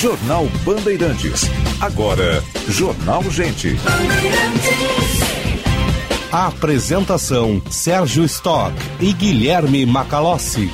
Jornal Bandeirantes. Agora, Jornal Gente. Apresentação: Sérgio Stock e Guilherme Macalossi.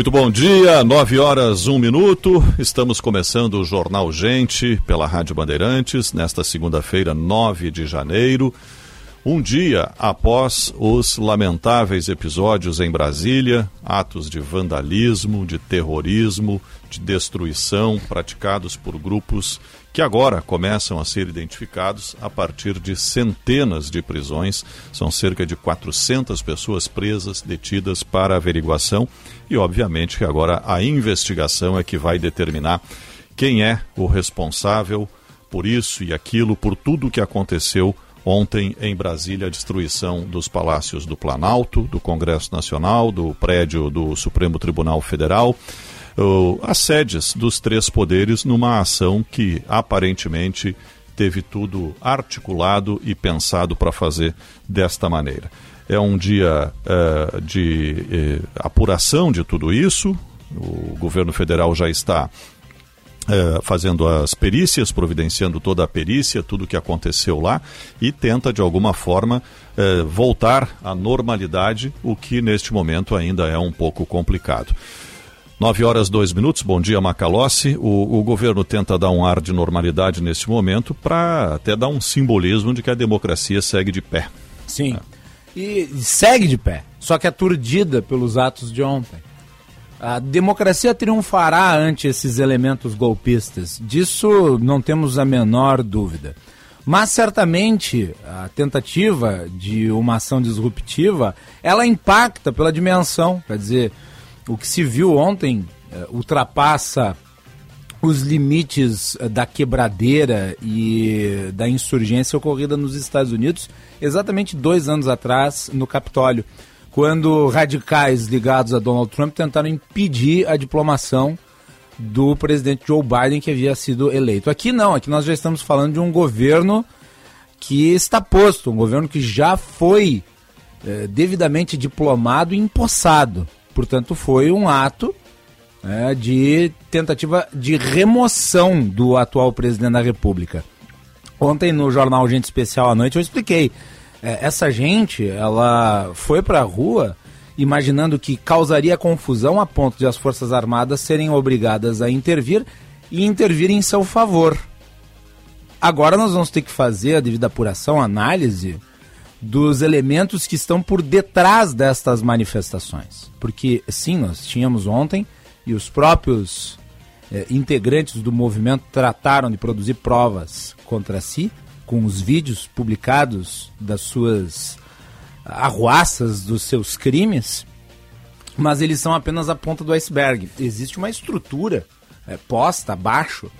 Muito bom dia, nove horas, um minuto. Estamos começando o Jornal Gente pela Rádio Bandeirantes, nesta segunda-feira, 9 de janeiro. Um dia após os lamentáveis episódios em Brasília, atos de vandalismo, de terrorismo, de destruição praticados por grupos que agora começam a ser identificados a partir de centenas de prisões. São cerca de 400 pessoas presas, detidas para averiguação e, obviamente, que agora a investigação é que vai determinar quem é o responsável por isso e aquilo, por tudo o que aconteceu ontem em Brasília a destruição dos palácios do Planalto, do Congresso Nacional, do prédio do Supremo Tribunal Federal as sedes dos três poderes numa ação que aparentemente teve tudo articulado e pensado para fazer desta maneira. É um dia uh, de uh, apuração de tudo isso. O governo federal já está uh, fazendo as perícias, providenciando toda a perícia, tudo o que aconteceu lá, e tenta, de alguma forma, voltar à normalidade, o que neste momento ainda é um pouco complicado. 9 horas 2 minutos, bom dia Macalossi. O, o governo tenta dar um ar de normalidade nesse momento para até dar um simbolismo de que a democracia segue de pé. Sim, é. e segue de pé, só que aturdida pelos atos de ontem. A democracia triunfará ante esses elementos golpistas, disso não temos a menor dúvida. Mas certamente a tentativa de uma ação disruptiva, ela impacta pela dimensão, quer dizer, o que se viu ontem uh, ultrapassa os limites uh, da quebradeira e da insurgência ocorrida nos Estados Unidos exatamente dois anos atrás no Capitólio, quando radicais ligados a Donald Trump tentaram impedir a diplomação do presidente Joe Biden que havia sido eleito. Aqui não, aqui nós já estamos falando de um governo que está posto, um governo que já foi eh, devidamente diplomado e empossado. Portanto, foi um ato né, de tentativa de remoção do atual presidente da República. Ontem no jornal Gente Especial à noite eu expliquei. É, essa gente, ela foi para a rua imaginando que causaria confusão a ponto de as Forças Armadas serem obrigadas a intervir e intervir em seu favor. Agora nós vamos ter que fazer a devida apuração, análise dos elementos que estão por detrás destas manifestações. Porque, sim, nós tínhamos ontem e os próprios eh, integrantes do movimento trataram de produzir provas contra si, com os vídeos publicados das suas arruaças, dos seus crimes, mas eles são apenas a ponta do iceberg. Existe uma estrutura eh, posta abaixo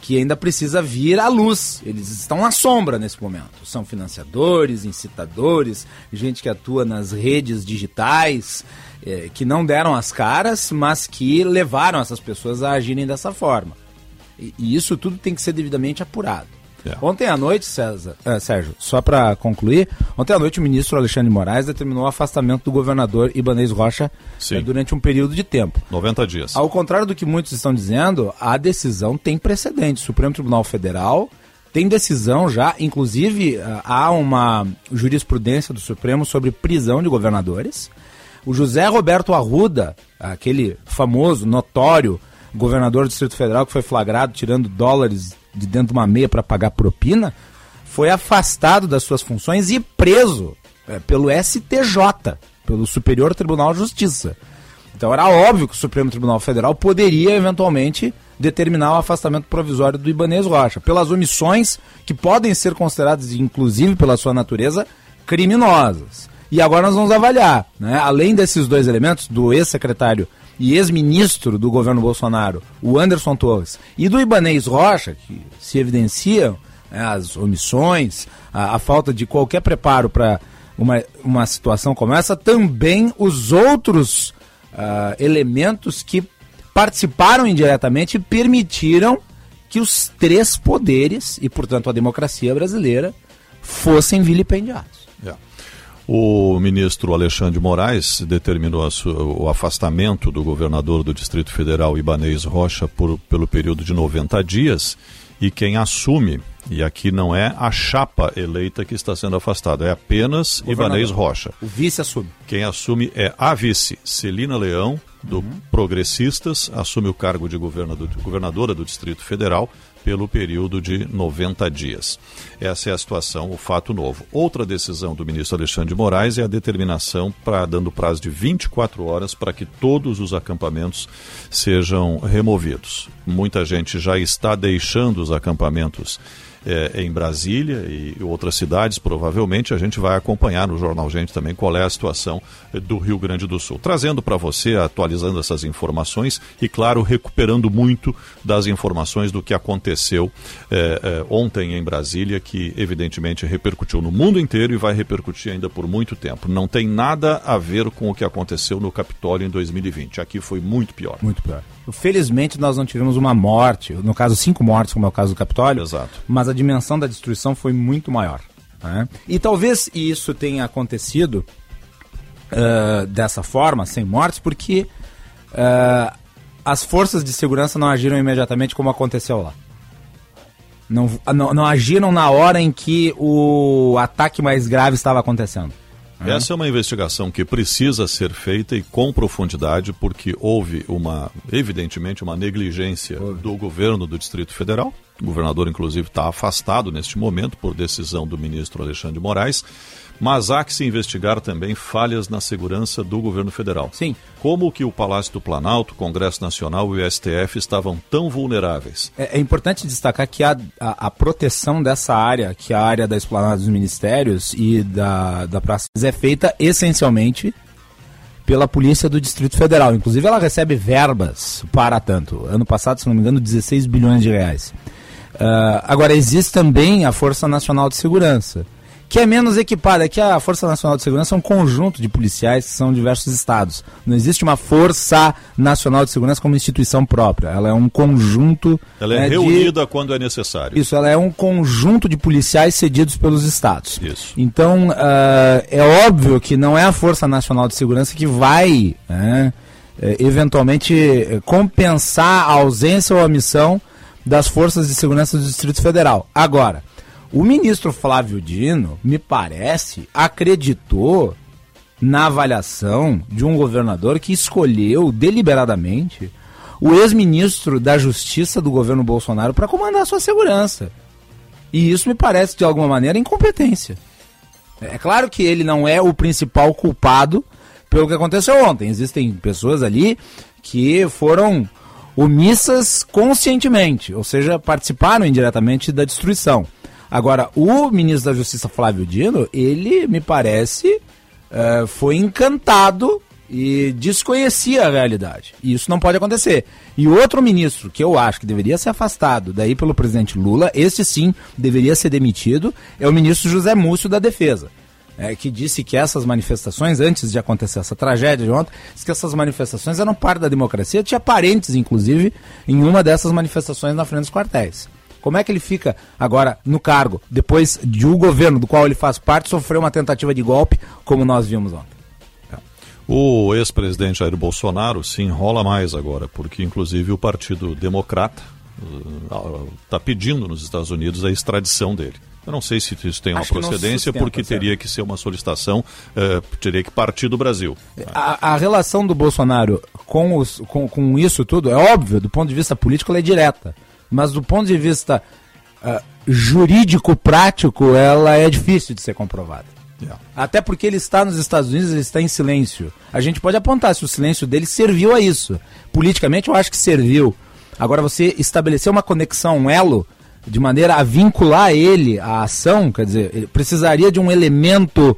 que ainda precisa vir à luz. Eles estão na sombra nesse momento. São financiadores, incitadores, gente que atua nas redes digitais, é, que não deram as caras, mas que levaram essas pessoas a agirem dessa forma. E, e isso tudo tem que ser devidamente apurado. É. Ontem à noite, César, é, Sérgio, só para concluir, ontem à noite o ministro Alexandre Moraes determinou o afastamento do governador Ibanez Rocha é, durante um período de tempo. 90 dias. Ao contrário do que muitos estão dizendo, a decisão tem precedente. O Supremo Tribunal Federal tem decisão já, inclusive eh, há uma jurisprudência do Supremo sobre prisão de governadores. O José Roberto Arruda, aquele famoso, notório governador do Distrito Federal que foi flagrado tirando dólares de dentro de uma meia para pagar propina, foi afastado das suas funções e preso é, pelo STJ, pelo Superior Tribunal de Justiça. Então era óbvio que o Supremo Tribunal Federal poderia eventualmente determinar o afastamento provisório do Ibanez Rocha, pelas omissões que podem ser consideradas, inclusive pela sua natureza, criminosas. E agora nós vamos avaliar, né? além desses dois elementos, do ex-secretário e ex-ministro do governo Bolsonaro, o Anderson Torres, e do Ibanês Rocha, que se evidenciam né, as omissões, a, a, falta de qualquer preparo para uma, uma situação como essa, também os outros uh, elementos que participaram indiretamente e permitiram que os três poderes, e portanto a democracia brasileira, fossem vilipendiados. É. O ministro Alexandre Moraes determinou o afastamento do governador do Distrito Federal, Ibanez Rocha, por, pelo período de 90 dias. E quem assume, e aqui não é a chapa eleita que está sendo afastada, é apenas Ibanez Rocha. O vice assume. Quem assume é a vice, Celina Leão, do uhum. Progressistas, assume o cargo de governador, governadora do Distrito Federal pelo período de 90 dias. Essa é a situação, o fato novo. Outra decisão do ministro Alexandre de Moraes é a determinação para dando prazo de 24 horas para que todos os acampamentos sejam removidos. Muita gente já está deixando os acampamentos é, em Brasília e outras cidades, provavelmente, a gente vai acompanhar no Jornal Gente também qual é a situação eh, do Rio Grande do Sul. Trazendo para você, atualizando essas informações e, claro, recuperando muito das informações do que aconteceu é, é, ontem em Brasília, que evidentemente repercutiu no mundo inteiro e vai repercutir ainda por muito tempo. Não tem nada a ver com o que aconteceu no Capitólio em 2020. Aqui foi muito pior. Muito pior. Felizmente nós não tivemos uma morte, no caso cinco mortes, como é o caso do Capitólio, Exato. mas a dimensão da destruição foi muito maior. Né? E talvez isso tenha acontecido uh, dessa forma, sem mortes, porque uh, as forças de segurança não agiram imediatamente como aconteceu lá. Não, não, não agiram na hora em que o ataque mais grave estava acontecendo. Uhum. Essa é uma investigação que precisa ser feita e com profundidade, porque houve uma, evidentemente, uma negligência do governo do Distrito Federal. O governador, inclusive, está afastado neste momento por decisão do ministro Alexandre de Moraes. Mas há que se investigar também falhas na segurança do governo federal. Sim. Como que o Palácio do Planalto, o Congresso Nacional e o STF estavam tão vulneráveis? É, é importante destacar que a, a, a, proteção dessa área, que é a área da esplanada dos ministérios e da, da praça, é feita essencialmente pela Polícia do Distrito Federal. Inclusive, ela recebe verbas para tanto. Ano passado, se não me engano, 16 bilhões de reais. Uh, agora, existe também a Força Nacional de Segurança que é menos equipada. É que a Força Nacional de Segurança é um conjunto de policiais que são diversos estados. Não existe uma Força Nacional de Segurança como instituição própria. Ela é um conjunto. Ela é né, reunida de... quando é necessário. Isso, ela é um conjunto de policiais cedidos pelos estados. Isso. Então, uh, é óbvio que não é a Força Nacional de Segurança que vai, né, eh, eventualmente, compensar a ausência ou a missão das forças de segurança do Distrito Federal. Agora. O ministro Flávio Dino, me parece, acreditou na avaliação de um governador que escolheu deliberadamente o ex-ministro da Justiça do governo Bolsonaro para comandar a sua segurança. E isso me parece, de alguma maneira, incompetência. É claro que ele não é o principal culpado pelo que aconteceu ontem. Existem pessoas ali que foram omissas conscientemente, ou seja, participaram indiretamente da destruição. Agora, o ministro da Justiça, Flávio Dino, ele, me parece, uh, foi encantado e desconhecia a realidade. E isso não pode acontecer. E outro ministro que eu acho que deveria ser afastado daí pelo presidente Lula, este sim deveria ser demitido, é o ministro José Múcio da Defesa. É, que disse que essas manifestações, antes de acontecer essa tragédia de ontem, que essas manifestações eram parte da democracia, tinha parentes, inclusive, em uma dessas manifestações na frente dos quartéis. Como é que ele fica agora no cargo, depois de um governo do qual ele faz parte sofrer uma tentativa de golpe, como nós vimos ontem? O ex-presidente Jair Bolsonaro se enrola mais agora, porque inclusive o Partido Democrata está uh, pedindo nos Estados Unidos a extradição dele. Eu não sei se isso tem uma Acho procedência, porque teria que ser uma solicitação, uh, teria que partir do Brasil. A, a relação do Bolsonaro com, os, com, com, isso tudo é óbvio, do ponto de vista político, ela é direta mas do ponto de vista uh, jurídico prático, ela é difícil de ser comprovada. Yeah. Até porque ele está nos Estados Unidos, ele está em silêncio. A gente pode apontar se o silêncio dele serviu a isso. Politicamente, eu acho que serviu. Agora, você estabelecer uma conexão, um elo, de maneira a vincular ele à ação, quer dizer, ele precisaria de um elemento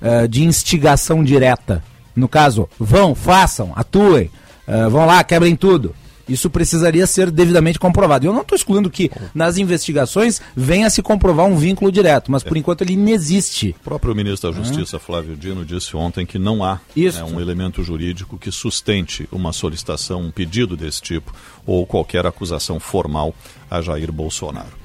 uh, de instigação direta. No caso, vão, façam, atuem, uh, vão lá, quebrem tudo. Isso precisaria ser devidamente comprovado. Eu não estou excluindo que nas investigações venha a se comprovar um vínculo direto, mas por enquanto ele inexiste. O próprio ministro da Justiça, Flávio Dino, disse ontem que não há né, um elemento jurídico que sustente uma solicitação, um pedido desse tipo ou qualquer acusação formal a Jair Bolsonaro.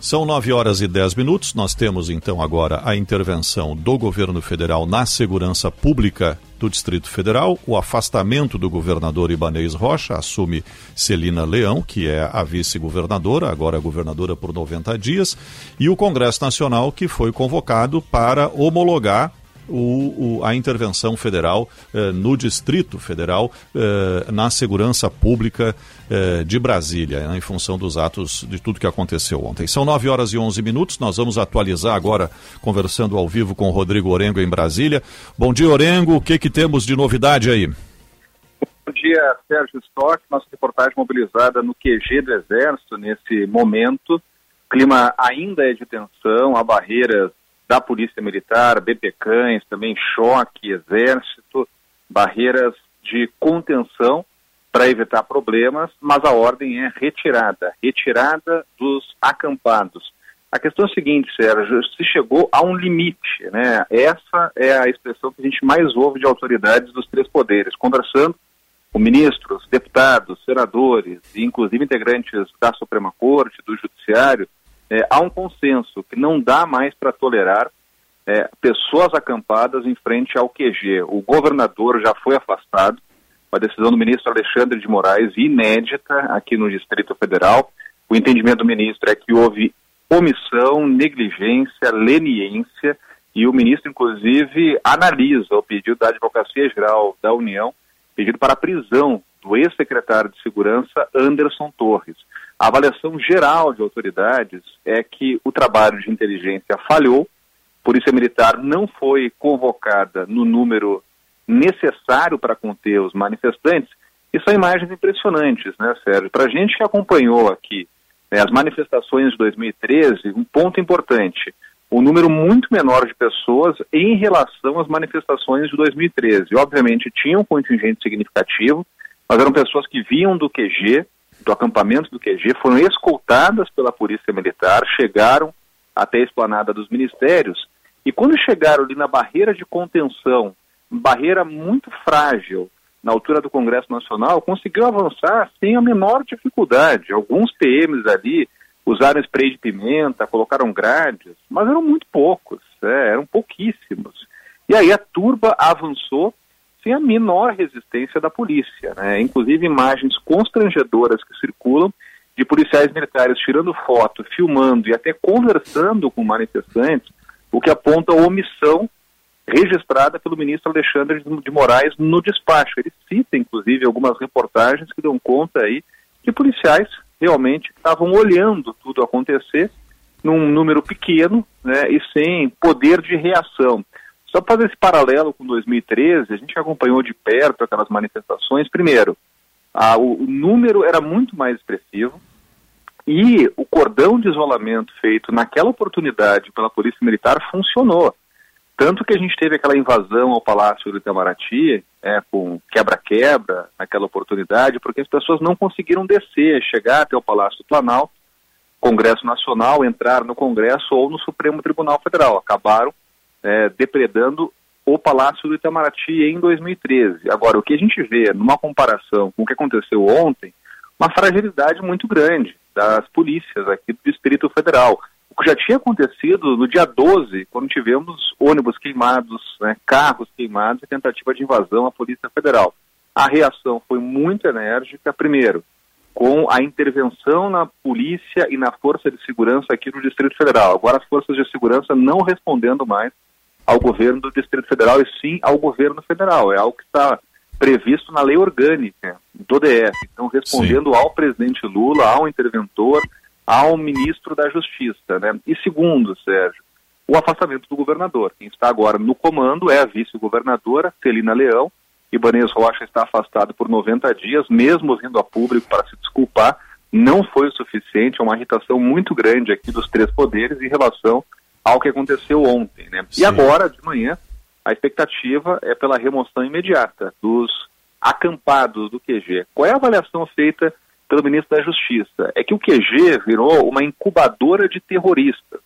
São 9 horas e 10 minutos. Nós temos então agora a intervenção do governo federal na segurança pública do Distrito Federal, o afastamento do governador Ibanez Rocha, assume Celina Leão, que é a vice-governadora, agora governadora por 90 dias, e o Congresso Nacional, que foi convocado para homologar o, o, a intervenção federal eh, no Distrito Federal eh, na segurança pública eh, de Brasília, né, em função dos atos de tudo que aconteceu ontem. São 9 horas e 11 minutos, nós vamos atualizar agora, conversando ao vivo com o Rodrigo Orengo em Brasília. Bom dia, Orengo, o que, que temos de novidade aí? Bom dia, Sérgio Stock, nossa reportagem mobilizada no QG do Exército nesse momento. O clima ainda é de tensão, há barreiras da Polícia Militar, BP Cães, também choque, exército, barreiras de contenção para evitar problemas, mas a ordem é retirada, retirada dos acampados. A questão é a seguinte, Sérgio, se chegou a um limite, né? Essa é a expressão que a gente mais ouve de autoridades dos três poderes, conversando com ministros, deputados, senadores e inclusive integrantes da Suprema Corte, do Judiciário, é, há um consenso que não dá mais para tolerar é, pessoas acampadas em frente ao QG. O governador já foi afastado, a decisão do ministro Alexandre de Moraes, inédita aqui no Distrito Federal. O entendimento do ministro é que houve omissão, negligência, leniência, e o ministro, inclusive, analisa o pedido da Advocacia Geral da União, pedido para a prisão do ex-secretário de Segurança, Anderson Torres. A avaliação geral de autoridades é que o trabalho de inteligência falhou, Polícia Militar não foi convocada no número necessário para conter os manifestantes, e são imagens impressionantes, né, Sérgio? Para a gente que acompanhou aqui né, as manifestações de 2013, um ponto importante, um número muito menor de pessoas em relação às manifestações de 2013. Obviamente tinha um contingente significativo, mas eram pessoas que vinham do QG, do acampamento do QG, foram escoltadas pela Polícia Militar, chegaram até a esplanada dos ministérios, e quando chegaram ali na barreira de contenção, barreira muito frágil, na altura do Congresso Nacional, conseguiu avançar sem a menor dificuldade. Alguns PMs ali usaram spray de pimenta, colocaram grades, mas eram muito poucos, é, eram pouquíssimos. E aí a turba avançou sem a menor resistência da polícia. Né? Inclusive imagens constrangedoras que circulam de policiais militares tirando foto, filmando e até conversando com manifestantes, o que aponta a omissão registrada pelo ministro Alexandre de Moraes no despacho. Ele cita, inclusive, algumas reportagens que dão conta aí que policiais realmente estavam olhando tudo acontecer num número pequeno né, e sem poder de reação. Só para fazer esse paralelo com 2013, a gente acompanhou de perto aquelas manifestações. Primeiro, a, o, o número era muito mais expressivo e o cordão de isolamento feito naquela oportunidade pela Polícia Militar funcionou. Tanto que a gente teve aquela invasão ao Palácio do Itamaraty, é, com quebra-quebra naquela oportunidade, porque as pessoas não conseguiram descer, chegar até o Palácio do Planalto, Congresso Nacional, entrar no Congresso ou no Supremo Tribunal Federal. Acabaram é, depredando o Palácio do Itamaraty em 2013. Agora, o que a gente vê numa comparação com o que aconteceu ontem, uma fragilidade muito grande das polícias aqui do Distrito Federal. O que já tinha acontecido no dia 12, quando tivemos ônibus queimados, né, carros queimados e tentativa de invasão à Polícia Federal. A reação foi muito enérgica, primeiro, com a intervenção na polícia e na força de segurança aqui no Distrito Federal. Agora as forças de segurança não respondendo mais ao governo do Distrito Federal e sim ao governo federal. É algo que está previsto na lei orgânica do DF. Então, respondendo sim. ao presidente Lula, ao interventor, ao ministro da Justiça. Né? E segundo, Sérgio, o afastamento do governador. Quem está agora no comando é a vice-governadora, Celina Leão. Ibanez Rocha está afastado por 90 dias, mesmo vindo a público para se desculpar. Não foi o suficiente, é uma irritação muito grande aqui dos três poderes em relação ao que aconteceu ontem. Né? E agora, de manhã, a expectativa é pela remoção imediata dos acampados do QG. Qual é a avaliação feita pelo ministro da Justiça? É que o QG virou uma incubadora de terroristas.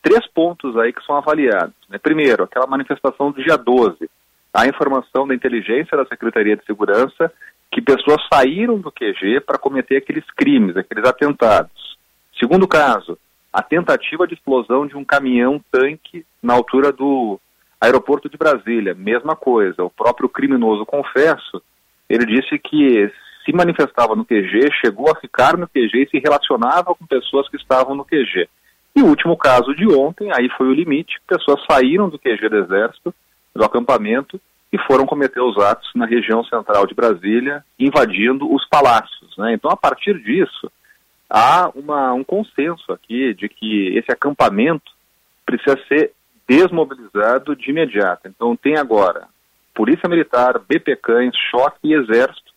Três pontos aí que são avaliados. Né? Primeiro, aquela manifestação do dia 12. A informação da inteligência da Secretaria de Segurança que pessoas saíram do QG para cometer aqueles crimes, aqueles atentados. Segundo caso, a tentativa de explosão de um caminhão-tanque na altura do aeroporto de Brasília. Mesma coisa, o próprio criminoso, confesso, ele disse que se manifestava no QG, chegou a ficar no QG e se relacionava com pessoas que estavam no QG. E o último caso de ontem, aí foi o limite, pessoas saíram do QG do Exército, do acampamento, e foram cometer os atos na região central de Brasília, invadindo os palácios. Né? Então, a partir disso, há uma, um consenso aqui de que esse acampamento precisa ser desmobilizado de imediato. Então, tem agora Polícia Militar, BP Cães, Choque e Exército,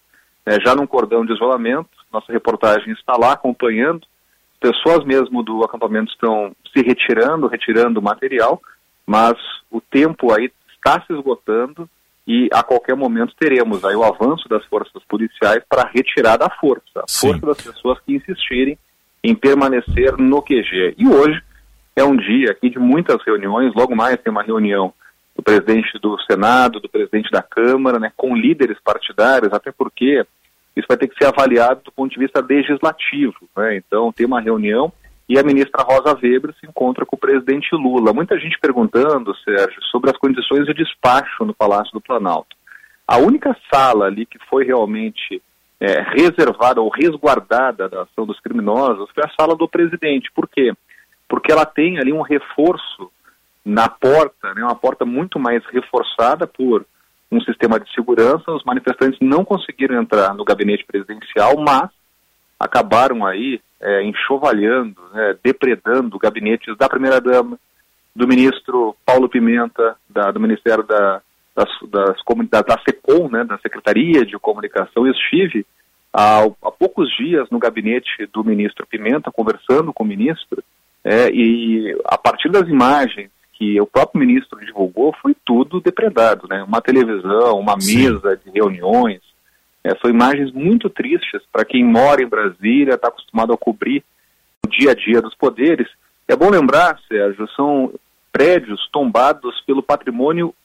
né, já num cordão de isolamento. Nossa reportagem está lá acompanhando. Pessoas mesmo do acampamento estão se retirando, retirando material, mas o tempo aí está se esgotando e a qualquer momento teremos aí o avanço das forças policiais para retirar da força, a Sim. força das pessoas que insistirem em permanecer no QG. E hoje é um dia aqui de muitas reuniões, logo mais tem uma reunião do presidente do Senado, do presidente da Câmara, né, com líderes partidários, até porque isso vai ter que ser avaliado do ponto de vista legislativo. Né? Então, tem uma reunião e a ministra Rosa Weber se encontra com o presidente Lula. Muita gente perguntando, Sérgio, sobre as condições de despacho no Palácio do Planalto. A única sala ali que foi realmente é, reservada ou resguardada da ação dos criminosos foi a sala do presidente. Por quê? Porque ela tem ali um reforço na porta, né, uma porta muito mais reforçada por um sistema de segurança. Os manifestantes não conseguiram entrar no gabinete presidencial, mas acabaram aí é, enxovalhando, né, depredando gabinetes da primeira-dama, do ministro Paulo Pimenta, da, do Ministério da, das, das, da, da SECOM, né, da Secretaria de Comunicação. Eu estive há, há poucos dias no gabinete do ministro Pimenta, conversando com o ministro, é, e a partir das imagens que o próprio ministro divulgou, foi tudo depredado, né? Uma televisão, uma Sim. mesa de reuniões, é, são imagens muito tristes para quem mora em Brasília, está acostumado a cobrir o dia a dia dos poderes. É bom lembrar, Sérgio, são prédios tombados pelo patrimônio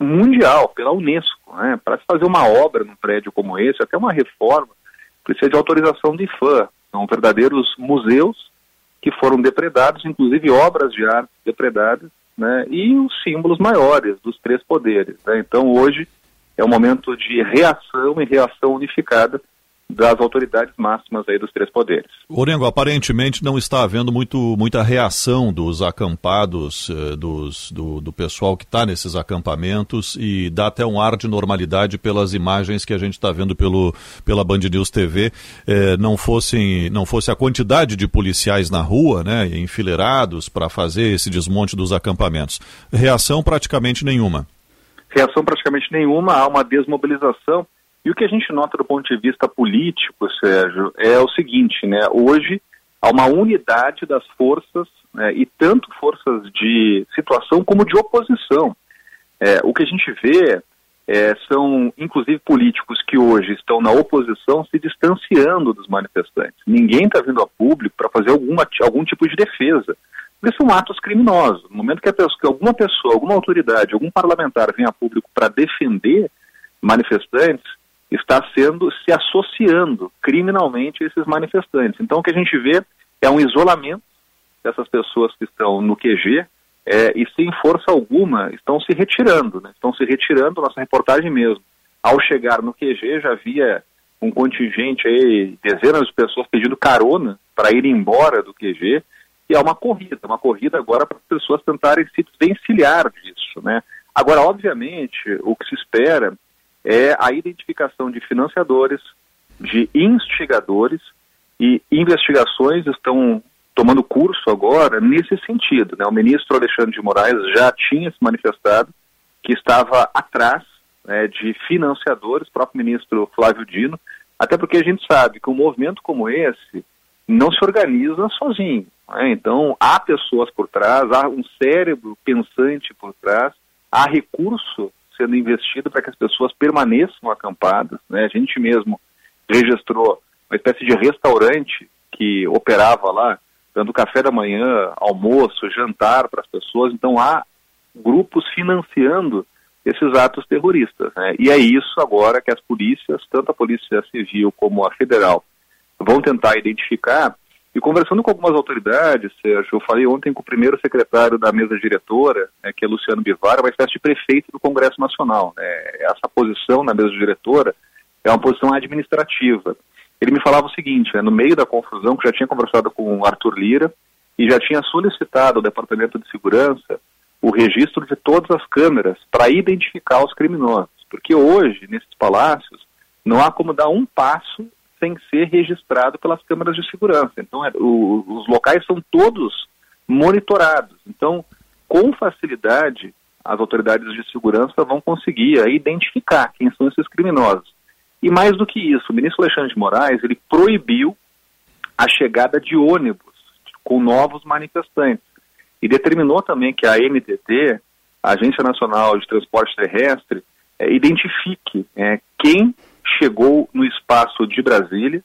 mundial, pela Unesco. Né? Para se fazer uma obra num prédio como esse, até uma reforma, precisa de autorização de IFAM. São verdadeiros museus que foram depredados, inclusive obras de arte depredadas, né? e os símbolos maiores dos três poderes. Né? Então, hoje, é um momento de reação e reação unificada das autoridades máximas aí dos três poderes. Orengo, aparentemente não está havendo muito, muita reação dos acampados, eh, dos, do, do pessoal que está nesses acampamentos e dá até um ar de normalidade pelas imagens que a gente está vendo pelo, pela Band News TV. Eh, não, fossem, não fosse a quantidade de policiais na rua, né, enfileirados para fazer esse desmonte dos acampamentos. Reação praticamente nenhuma reação praticamente nenhuma, há uma desmobilização. E o que a gente nota do ponto de vista político, Sérgio, é o seguinte, né? Hoje há uma unidade das forças, né, e tanto forças de situação como de oposição. É, o que a gente vê é, são, inclusive, políticos que hoje estão na oposição se distanciando dos manifestantes. Ninguém está vindo a público para fazer alguma, algum tipo de defesa. Porque são atos criminosos. No momento que, pessoa, que alguma pessoa, alguma autoridade, algum parlamentar vem a público para defender manifestantes, está sendo se associando criminalmente a esses manifestantes. Então o que a gente vê é um isolamento dessas pessoas que estão no QG é, e sem força alguma estão se retirando, né? estão se retirando, nossa reportagem mesmo. Ao chegar no QG já havia um contingente aí, dezenas de pessoas pedindo carona para ir embora do QG que é uma corrida, uma corrida agora para as pessoas tentarem se desvencilhar disso, né? Agora, obviamente, o que se espera é a identificação de financiadores, de instigadores e investigações estão tomando curso agora nesse sentido, né? O ministro Alexandre de Moraes já tinha se manifestado que estava atrás né, de financiadores, o próprio ministro Flávio Dino, até porque a gente sabe que um movimento como esse não se organiza sozinho. Né? Então, há pessoas por trás, há um cérebro pensante por trás, há recurso sendo investido para que as pessoas permaneçam acampadas. Né? A gente mesmo registrou uma espécie de restaurante que operava lá, dando café da manhã, almoço, jantar para as pessoas. Então há grupos financiando esses atos terroristas. Né? E é isso agora que as polícias, tanto a Polícia Civil como a Federal, vão tentar identificar. E conversando com algumas autoridades, Sérgio, eu falei ontem com o primeiro secretário da mesa diretora, né, que é Luciano Bivar, uma espécie de prefeito do Congresso Nacional. Né? Essa posição na mesa diretora é uma posição administrativa. Ele me falava o seguinte, né, no meio da confusão, que já tinha conversado com o Arthur Lira e já tinha solicitado ao Departamento de Segurança o registro de todas as câmeras para identificar os criminosos. Porque hoje, nesses palácios, não há como dar um passo sem ser registrado pelas câmeras de segurança. Então, é, o, os locais são todos monitorados. Então, com facilidade, as autoridades de segurança vão conseguir aí, identificar quem são esses criminosos. E mais do que isso, o ministro Alexandre de Moraes ele proibiu a chegada de ônibus com novos manifestantes e determinou também que a NTT, a Agência Nacional de Transporte Terrestre, é, identifique é, quem chegou no espaço de Brasília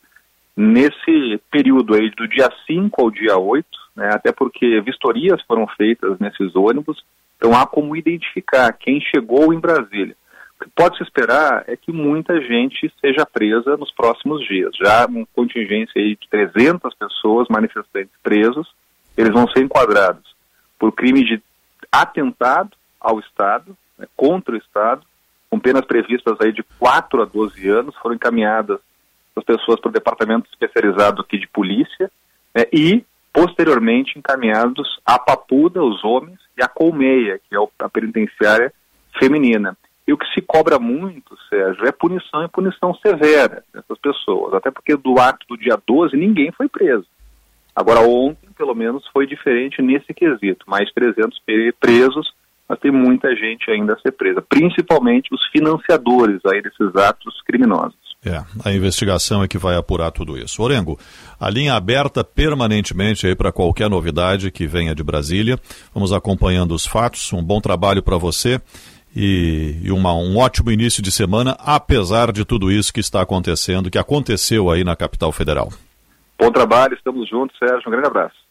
nesse período aí do dia 5 ao dia 8, né, até porque vistorias foram feitas nesses ônibus, então há como identificar quem chegou em Brasília. O que pode se esperar é que muita gente seja presa nos próximos dias. Já uma contingência aí de 300 pessoas, manifestantes presos, eles vão ser enquadrados por crime de atentado ao Estado, né, contra o Estado, com penas previstas aí de 4 a 12 anos, foram encaminhadas as pessoas para o departamento especializado aqui de polícia né, e, posteriormente, encaminhados à Papuda, os homens, e à Colmeia, que é a penitenciária feminina. E o que se cobra muito, Sérgio, é punição e punição severa dessas pessoas, até porque do ato do dia 12 ninguém foi preso. Agora, ontem, pelo menos, foi diferente nesse quesito. Mais 300 presos, mas tem muita gente ainda a ser presa, principalmente os financiadores aí desses atos criminosos. É, a investigação é que vai apurar tudo isso. Orengo, a linha aberta permanentemente aí para qualquer novidade que venha de Brasília. Vamos acompanhando os fatos. Um bom trabalho para você e, e uma, um ótimo início de semana, apesar de tudo isso que está acontecendo, que aconteceu aí na capital federal. Bom trabalho, estamos juntos, Sérgio. Um grande abraço.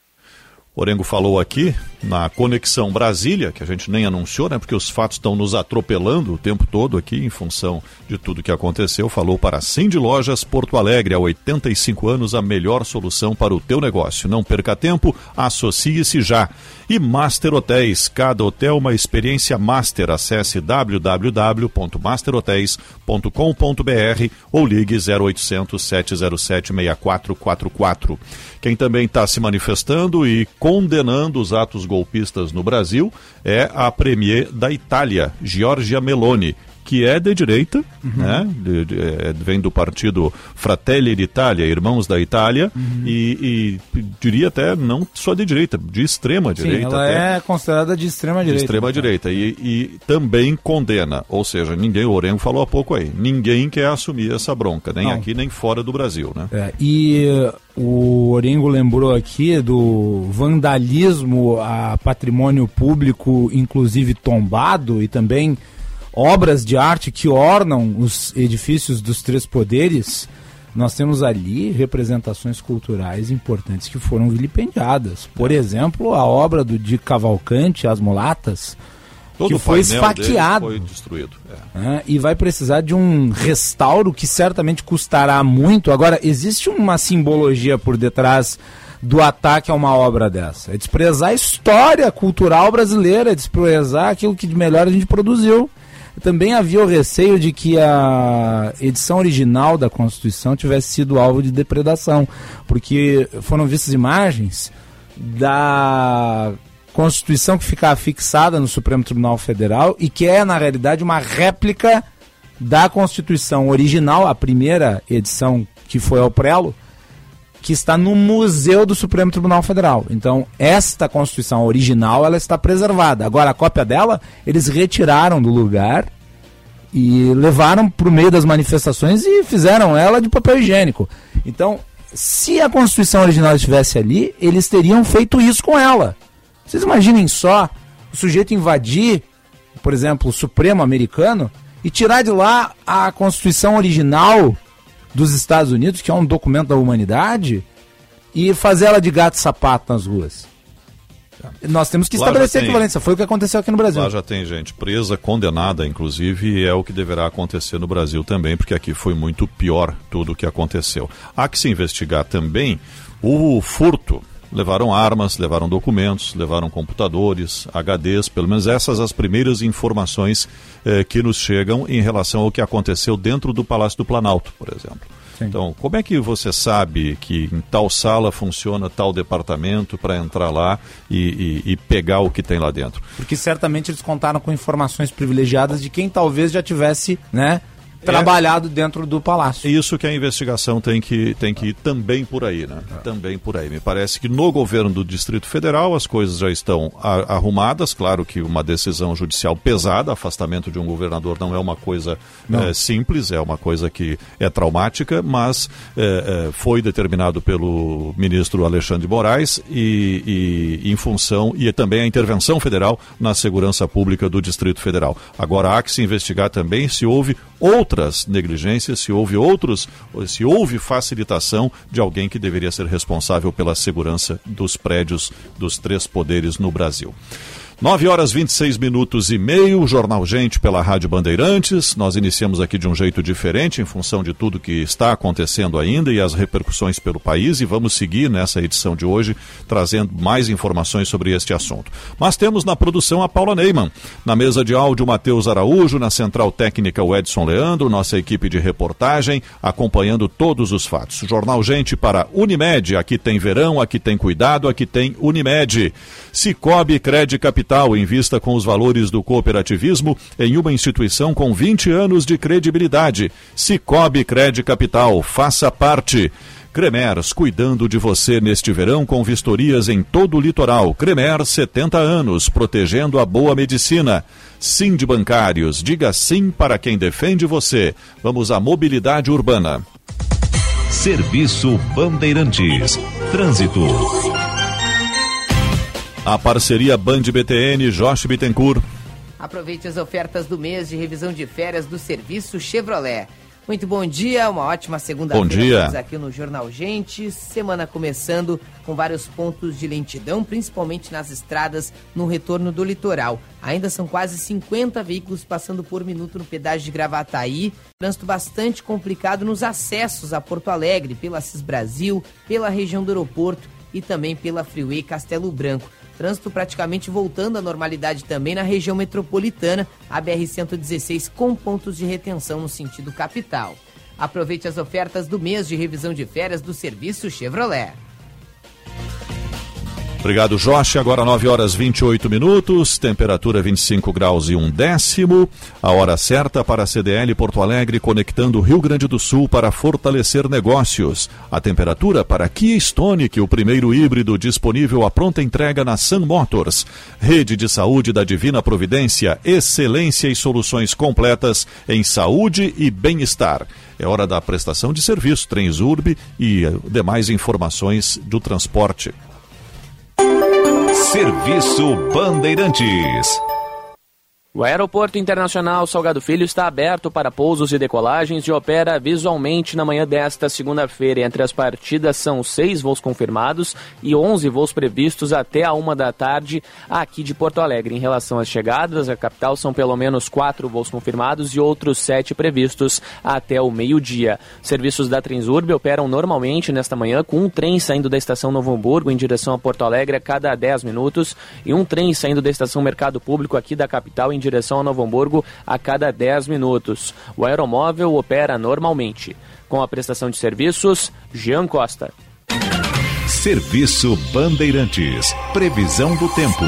Orengo falou aqui na Conexão Brasília, que a gente nem anunciou, né, porque os fatos estão nos atropelando o tempo todo aqui em função de tudo que aconteceu. Falou para Cindy Lojas Porto Alegre, há 85 anos, a melhor solução para o teu negócio. Não perca tempo, associe-se já. E Master Hotéis, cada hotel uma experiência master. Acesse www.masterhotels.com.br ou ligue 0800 707 6444. Quem também está se manifestando e condenando os atos golpistas no Brasil é a premier da Itália, Giorgia Meloni, que é de direita, uhum. né? De, de, é, vem do partido Fratelli d'Italia, Irmãos da Itália, uhum. e, e, diria até não só de direita, de extrema Sim, direita. Ela até, é considerada de extrema direita. De extrema direita, e, e, também condena, ou seja, ninguém, o Orengo falou há pouco aí, ninguém quer assumir essa bronca, nem não. aqui nem fora do Brasil, né? É, e o Orengo lembrou aqui do vandalismo a patrimônio público, inclusive tombado, e também obras de arte que ornam os edifícios dos três poderes, nós temos ali representações culturais importantes que foram vilipendiadas. Por exemplo, a obra do Di Cavalcante, As Mulatas, Todo que foi esfaqueado. Foi destruído. É. É, e vai precisar de um restauro que certamente custará muito. Agora, existe uma simbologia por detrás do ataque a uma obra dessa. É desprezar a história cultural brasileira, é desprezar aquilo que de melhor a gente produziu. Também havia o receio de que a edição original da Constituição tivesse sido alvo de depredação, porque foram vistas imagens da Constituição que fica fixada no Supremo Tribunal Federal e que é, na realidade, uma réplica da Constituição original, a primeira edição que foi ao prelo, que está no Museu do Supremo Tribunal Federal. Então, esta Constituição original, ela está preservada. Agora, a cópia dela, eles retiraram do lugar e levaram para o meio das manifestações e fizeram ela de papel higiênico. Então, se a Constituição original estivesse ali, eles teriam feito isso com ela. Vocês imaginem só o sujeito invadir por exemplo, o Supremo americano e tirar de lá a Constituição original dos Estados Unidos, que é um documento da humanidade, e fazer ela de gato e sapato nas ruas. Nós temos que Lá estabelecer tem. equivalência. Foi o que aconteceu aqui no Brasil. Lá já tem gente presa, condenada, inclusive, e é o que deverá acontecer no Brasil também, porque aqui foi muito pior tudo o que aconteceu. Há que se investigar também o furto. Levaram armas, levaram documentos, levaram computadores, HDs, pelo menos essas as primeiras informações eh, que nos chegam em relação ao que aconteceu dentro do Palácio do Planalto, por exemplo. Então, como é que você sabe que em tal sala funciona tal departamento para entrar lá e, e- e pegar o que tem lá dentro? Porque certamente eles contaram com informações privilegiadas de quem talvez já tivesse, né, trabalhado dentro do palácio. É isso que a investigação tem que, tem que ir também por aí, né? Também por aí. Me parece que no governo do Distrito Federal as coisas já estão arrumadas. Claro que uma decisão judicial pesada, afastamento de um governador não é uma coisa eh, simples, é uma coisa que é traumática, mas eh, eh, foi determinado pelo ministro Alexandre de Moraes e, e em função, e também a intervenção federal na segurança pública do Distrito Federal. Agora há que se investigar também se houve outras negligências, se houve outros, se houve facilitação de alguém que deveria ser responsável pela segurança dos prédios dos três poderes no Brasil. 9 horas 26 minutos e meio, Jornal Gente pela Rádio Bandeirantes. Nós iniciamos aqui de um jeito diferente, em função de tudo que está acontecendo ainda e as repercussões pelo país, e vamos seguir nessa edição de hoje trazendo mais informações sobre este assunto. Mas temos na produção a Paula Neyman, na mesa de áudio Matheus Araújo, na central técnica o Edson Leandro, nossa equipe de reportagem, acompanhando todos os fatos. Jornal Gente para Unimed, aqui tem verão, aqui tem cuidado, aqui tem Unimed. Cicobi Cred Capital, invista com os valores do cooperativismo em uma instituição com 20 anos de credibilidade. Cicobi Cred Capital, faça parte. Cremers, cuidando de você neste verão com vistorias em todo o litoral. Cremer, 70 anos, protegendo a boa medicina. Sim de bancários, diga sim para quem defende você. Vamos à mobilidade urbana. Serviço Bandeirantes. Trânsito. A parceria Band BTN, Josh Bittencourt. Aproveite as ofertas do mês de revisão de férias do serviço Chevrolet. Muito bom dia, uma ótima segunda-feira. Bom dia. Estamos aqui no Jornal Gente, semana começando com vários pontos de lentidão, principalmente nas estradas no retorno do litoral. Ainda são quase 50 veículos passando por minuto no pedágio de Gravataí. Trânsito bastante complicado nos acessos a Porto Alegre, pela Cis Brasil, pela região do aeroporto e também pela Freeway Castelo Branco. Trânsito praticamente voltando à normalidade também na região metropolitana, a BR-116 com pontos de retenção no sentido capital. Aproveite as ofertas do mês de revisão de férias do serviço Chevrolet. Obrigado, Josh. Agora 9 horas 28 minutos, temperatura 25 graus e um décimo. A hora certa para a CDL Porto Alegre, conectando Rio Grande do Sul para fortalecer negócios. A temperatura para Kia Stonic, o primeiro híbrido disponível à pronta entrega na Sun Motors. Rede de Saúde da Divina Providência, excelência e soluções completas em saúde e bem-estar. É hora da prestação de serviço, Trens Urb e eh, demais informações do transporte. Serviço Bandeirantes. O Aeroporto Internacional Salgado Filho está aberto para pousos e decolagens e opera visualmente na manhã desta segunda-feira. Entre as partidas são seis voos confirmados e 11 voos previstos até a uma da tarde aqui de Porto Alegre. Em relação às chegadas, a capital são pelo menos quatro voos confirmados e outros sete previstos até o meio-dia. Serviços da Transurb operam normalmente nesta manhã com um trem saindo da estação Novo Hamburgo em direção a Porto Alegre a cada 10 minutos e um trem saindo da estação Mercado Público aqui da capital em direção a Novo Hamburgo a cada 10 minutos. O aeromóvel opera normalmente. Com a prestação de serviços, Jean Costa. Serviço Bandeirantes. Previsão do tempo.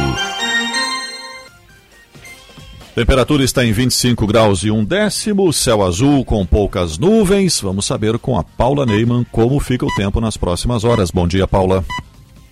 Temperatura está em 25 graus e um décimo, céu azul com poucas nuvens. Vamos saber com a Paula Neyman como fica o tempo nas próximas horas. Bom dia, Paula.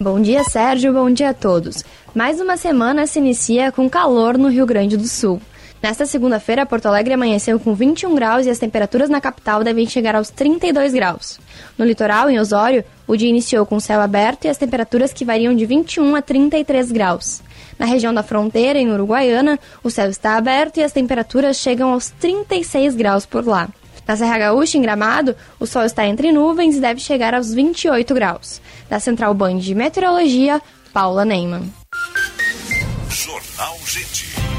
Bom dia, Sérgio. Bom dia a todos. Mais uma semana se inicia com calor no Rio Grande do Sul. Nesta segunda-feira, Porto Alegre amanheceu com 21 graus e as temperaturas na capital devem chegar aos 32 graus. No litoral, em Osório, o dia iniciou com céu aberto e as temperaturas que variam de 21 a 33 graus. Na região da fronteira, em Uruguaiana, o céu está aberto e as temperaturas chegam aos 36 graus por lá. Na Serra Gaúcha, em Gramado, o sol está entre nuvens e deve chegar aos 28 graus. Da Central Band de Meteorologia, Paula Neyman. Jornal Gente.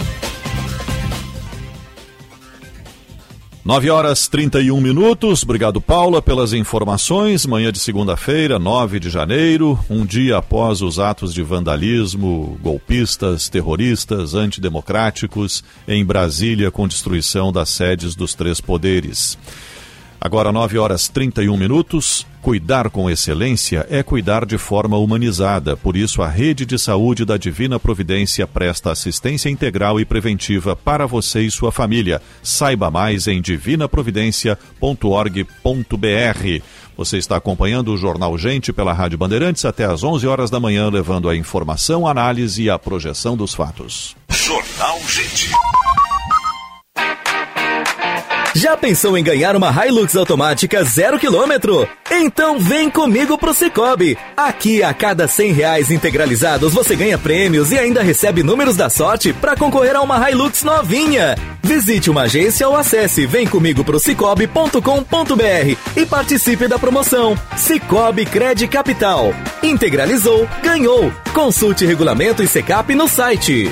9 horas 31 minutos. Obrigado, Paula, pelas informações. Manhã de segunda-feira, 9 de janeiro, um dia após os atos de vandalismo, golpistas, terroristas, antidemocráticos em Brasília com destruição das sedes dos três poderes. Agora, 9 horas 31 minutos. Cuidar com excelência é cuidar de forma humanizada. Por isso, a Rede de Saúde da Divina Providência presta assistência integral e preventiva para você e sua família. Saiba mais em divinaprovidencia.org.br. Você está acompanhando o Jornal Gente pela Rádio Bandeirantes até às 11 horas da manhã, levando a informação, análise e a projeção dos fatos. Jornal Gente. Já pensou em ganhar uma Hilux automática zero quilômetro? Então vem comigo pro Cicobi. Aqui, a cada cem reais integralizados, você ganha prêmios e ainda recebe números da sorte para concorrer a uma Hilux novinha. Visite uma agência ou acesse vemcomigo.cicobi.com.br e participe da promoção. Cicobi Cred Capital. Integralizou, ganhou. Consulte regulamento e secap no site.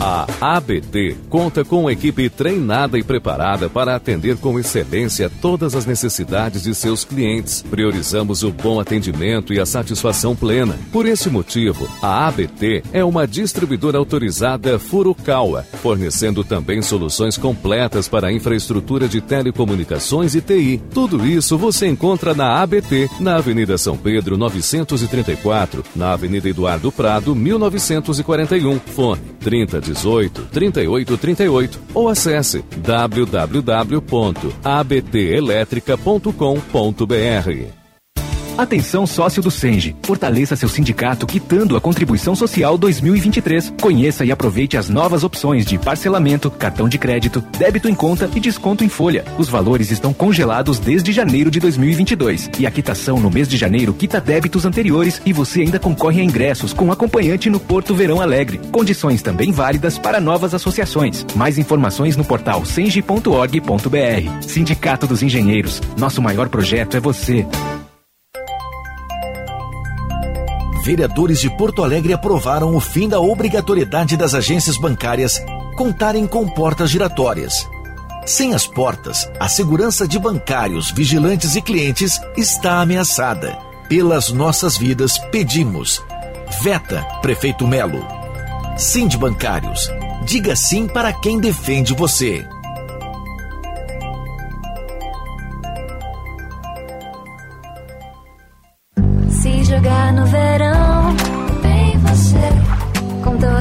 A ABT conta com uma equipe treinada e preparada para atender com excelência todas as necessidades de seus clientes. Priorizamos o bom atendimento e a satisfação plena. Por esse motivo, a ABT é uma distribuidora autorizada Furukawa, fornecendo também soluções completas para a infraestrutura de telecomunicações e TI. Tudo isso você encontra na ABT, na Avenida São Pedro 934, na Avenida Eduardo Prado 1941. Fone 30 18 38 38 ou acesse www.abtelétrica.com.br. Atenção sócio do Senge. Fortaleça seu sindicato quitando a contribuição social 2023. Conheça e aproveite as novas opções de parcelamento, cartão de crédito, débito em conta e desconto em folha. Os valores estão congelados desde janeiro de 2022 e a quitação no mês de janeiro quita débitos anteriores e você ainda concorre a ingressos com acompanhante no Porto Verão Alegre. Condições também válidas para novas associações. Mais informações no portal senge.org.br. Sindicato dos Engenheiros. Nosso maior projeto é você. Vereadores de Porto Alegre aprovaram o fim da obrigatoriedade das agências bancárias contarem com portas giratórias. Sem as portas, a segurança de bancários, vigilantes e clientes está ameaçada. Pelas nossas vidas, pedimos. Veta, Prefeito Melo. Sim de bancários. Diga sim para quem defende você.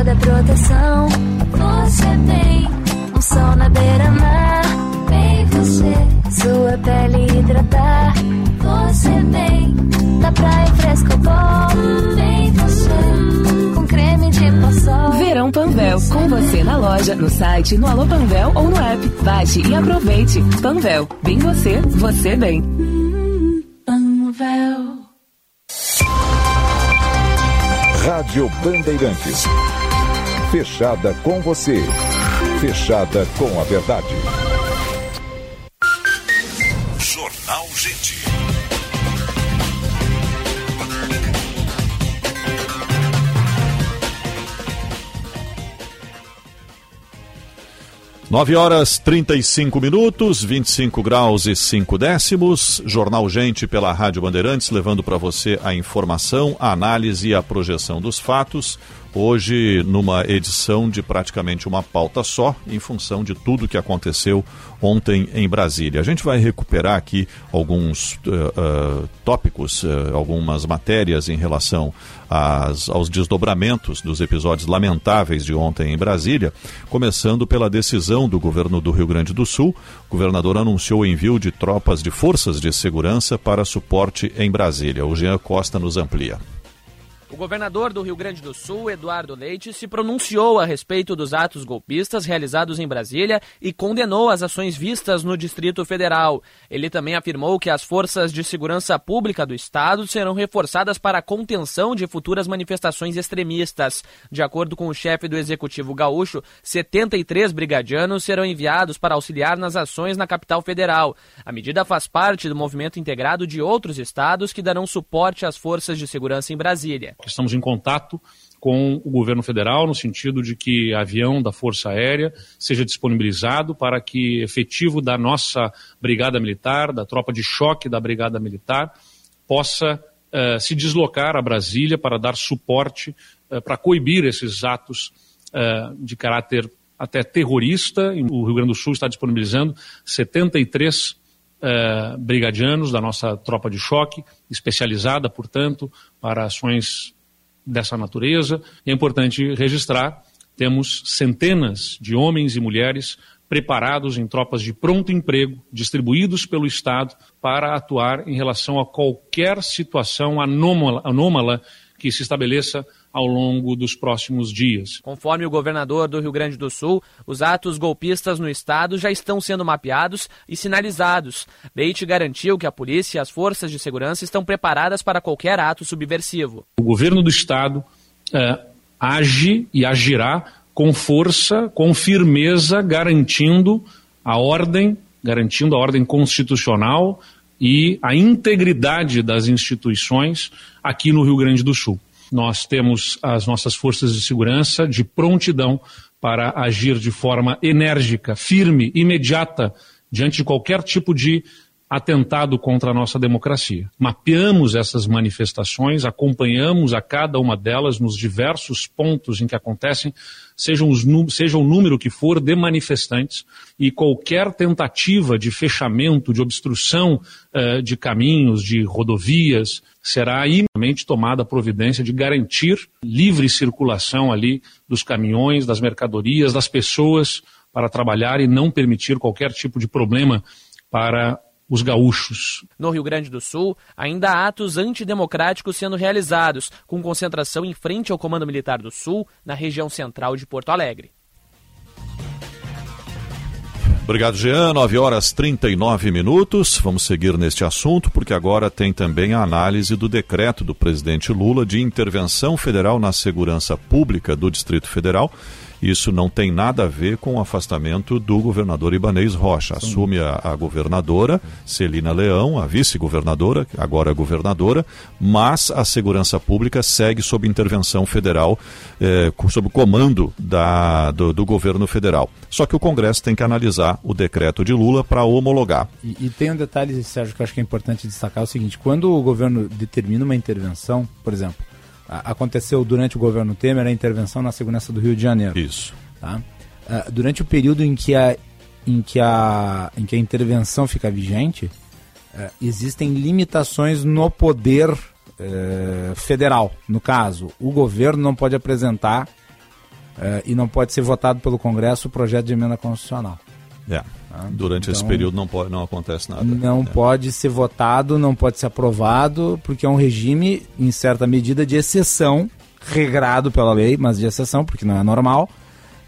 Toda a proteção, você vem. Um sol na beira-mar, vem você. Sua pele hidratar, você vem. Da praia fresco bom, vem você. Com creme de paçol. Verão Panvel, com você na loja, no site, no Alô Panvel ou no app. Baixe e aproveite. Panvel, bem você, você bem. Panvel. Rádio Bandeirantes. Fechada com você. Fechada com a verdade. Jornal Gente. Nove horas trinta e cinco minutos, vinte e cinco graus e cinco décimos. Jornal Gente pela Rádio Bandeirantes, levando para você a informação, a análise e a projeção dos fatos Hoje, numa edição de praticamente uma pauta só, em função de tudo que aconteceu ontem em Brasília. A gente vai recuperar aqui alguns uh, uh, tópicos, uh, algumas matérias em relação às, aos desdobramentos dos episódios lamentáveis de ontem em Brasília, começando pela decisão do governo do Rio Grande do Sul. O governador anunciou o envio de tropas de forças de segurança para suporte em Brasília. O Jean Costa nos amplia. O governador do Rio Grande do Sul, Eduardo Leite, se pronunciou a respeito dos atos golpistas realizados em Brasília e condenou as ações vistas no Distrito Federal. Ele também afirmou que as forças de segurança pública do Estado serão reforçadas para a contenção de futuras manifestações extremistas. De acordo com o chefe do Executivo Gaúcho, 73 brigadianos serão enviados para auxiliar nas ações na capital federal. A medida faz parte do movimento integrado de outros estados que darão suporte às forças de segurança em Brasília. Estamos em contato com o governo federal no sentido de que avião da Força Aérea seja disponibilizado para que efetivo da nossa Brigada Militar, da tropa de choque da Brigada Militar, possa uh, se deslocar a Brasília para dar suporte uh, para coibir esses atos uh, de caráter até terrorista. O Rio Grande do Sul está disponibilizando 73 uh, brigadianos da nossa tropa de choque, especializada, portanto, para ações dessa natureza. é importante registrar, temos centenas de homens e mulheres preparados em tropas de pronto emprego, distribuídos pelo Estado, para atuar em relação a qualquer situação anômala, anômala que se estabeleça ao longo dos próximos dias. Conforme o governador do Rio Grande do Sul, os atos golpistas no estado já estão sendo mapeados e sinalizados. Leite garantiu que a polícia e as forças de segurança estão preparadas para qualquer ato subversivo. O governo do estado é, age e agirá com força, com firmeza, garantindo a ordem, garantindo a ordem constitucional e a integridade das instituições aqui no Rio Grande do Sul. Nós temos as nossas forças de segurança de prontidão para agir de forma enérgica, firme, imediata, diante de qualquer tipo de atentado contra a nossa democracia. Mapeamos essas manifestações, acompanhamos a cada uma delas nos diversos pontos em que acontecem, sejam os, seja o número que for de manifestantes, e qualquer tentativa de fechamento, de obstrução uh, de caminhos, de rodovias, será imediatamente tomada a providência de garantir livre circulação ali dos caminhões, das mercadorias, das pessoas para trabalhar e não permitir qualquer tipo de problema para os gaúchos. No Rio Grande do Sul, ainda há atos antidemocráticos sendo realizados, com concentração em frente ao Comando Militar do Sul, na região central de Porto Alegre. Obrigado, Jean. 9 horas 39 minutos. Vamos seguir neste assunto, porque agora tem também a análise do decreto do presidente Lula de intervenção federal na segurança pública do Distrito Federal isso não tem nada a ver com o afastamento do governador Ibanês Rocha. Assume a, a governadora Celina Leão, a vice-governadora, agora governadora, mas a segurança pública segue sob intervenção federal, eh, sob comando da, do, do, governo federal. Só que o Congresso tem que analisar o decreto de Lula para homologar. E, e tem um detalhe, Sérgio, que eu acho que é importante destacar: é o seguinte, quando o governo determina uma intervenção, por exemplo, aconteceu durante o governo Temer a intervenção na segurança do Rio de Janeiro. Isso. Tá? Uh, durante o período em que a, em que a, em que a intervenção fica vigente, uh, existem limitações no poder uh, federal. No caso, o governo não pode apresentar e não pode ser votado pelo Congresso o projeto de emenda constitucional. É. Tá? Durante então, esse período não, pode, não acontece nada. Não é. pode ser votado, não pode ser aprovado, porque é um regime, em certa medida, de exceção, regrado pela lei, mas de exceção, porque não é normal,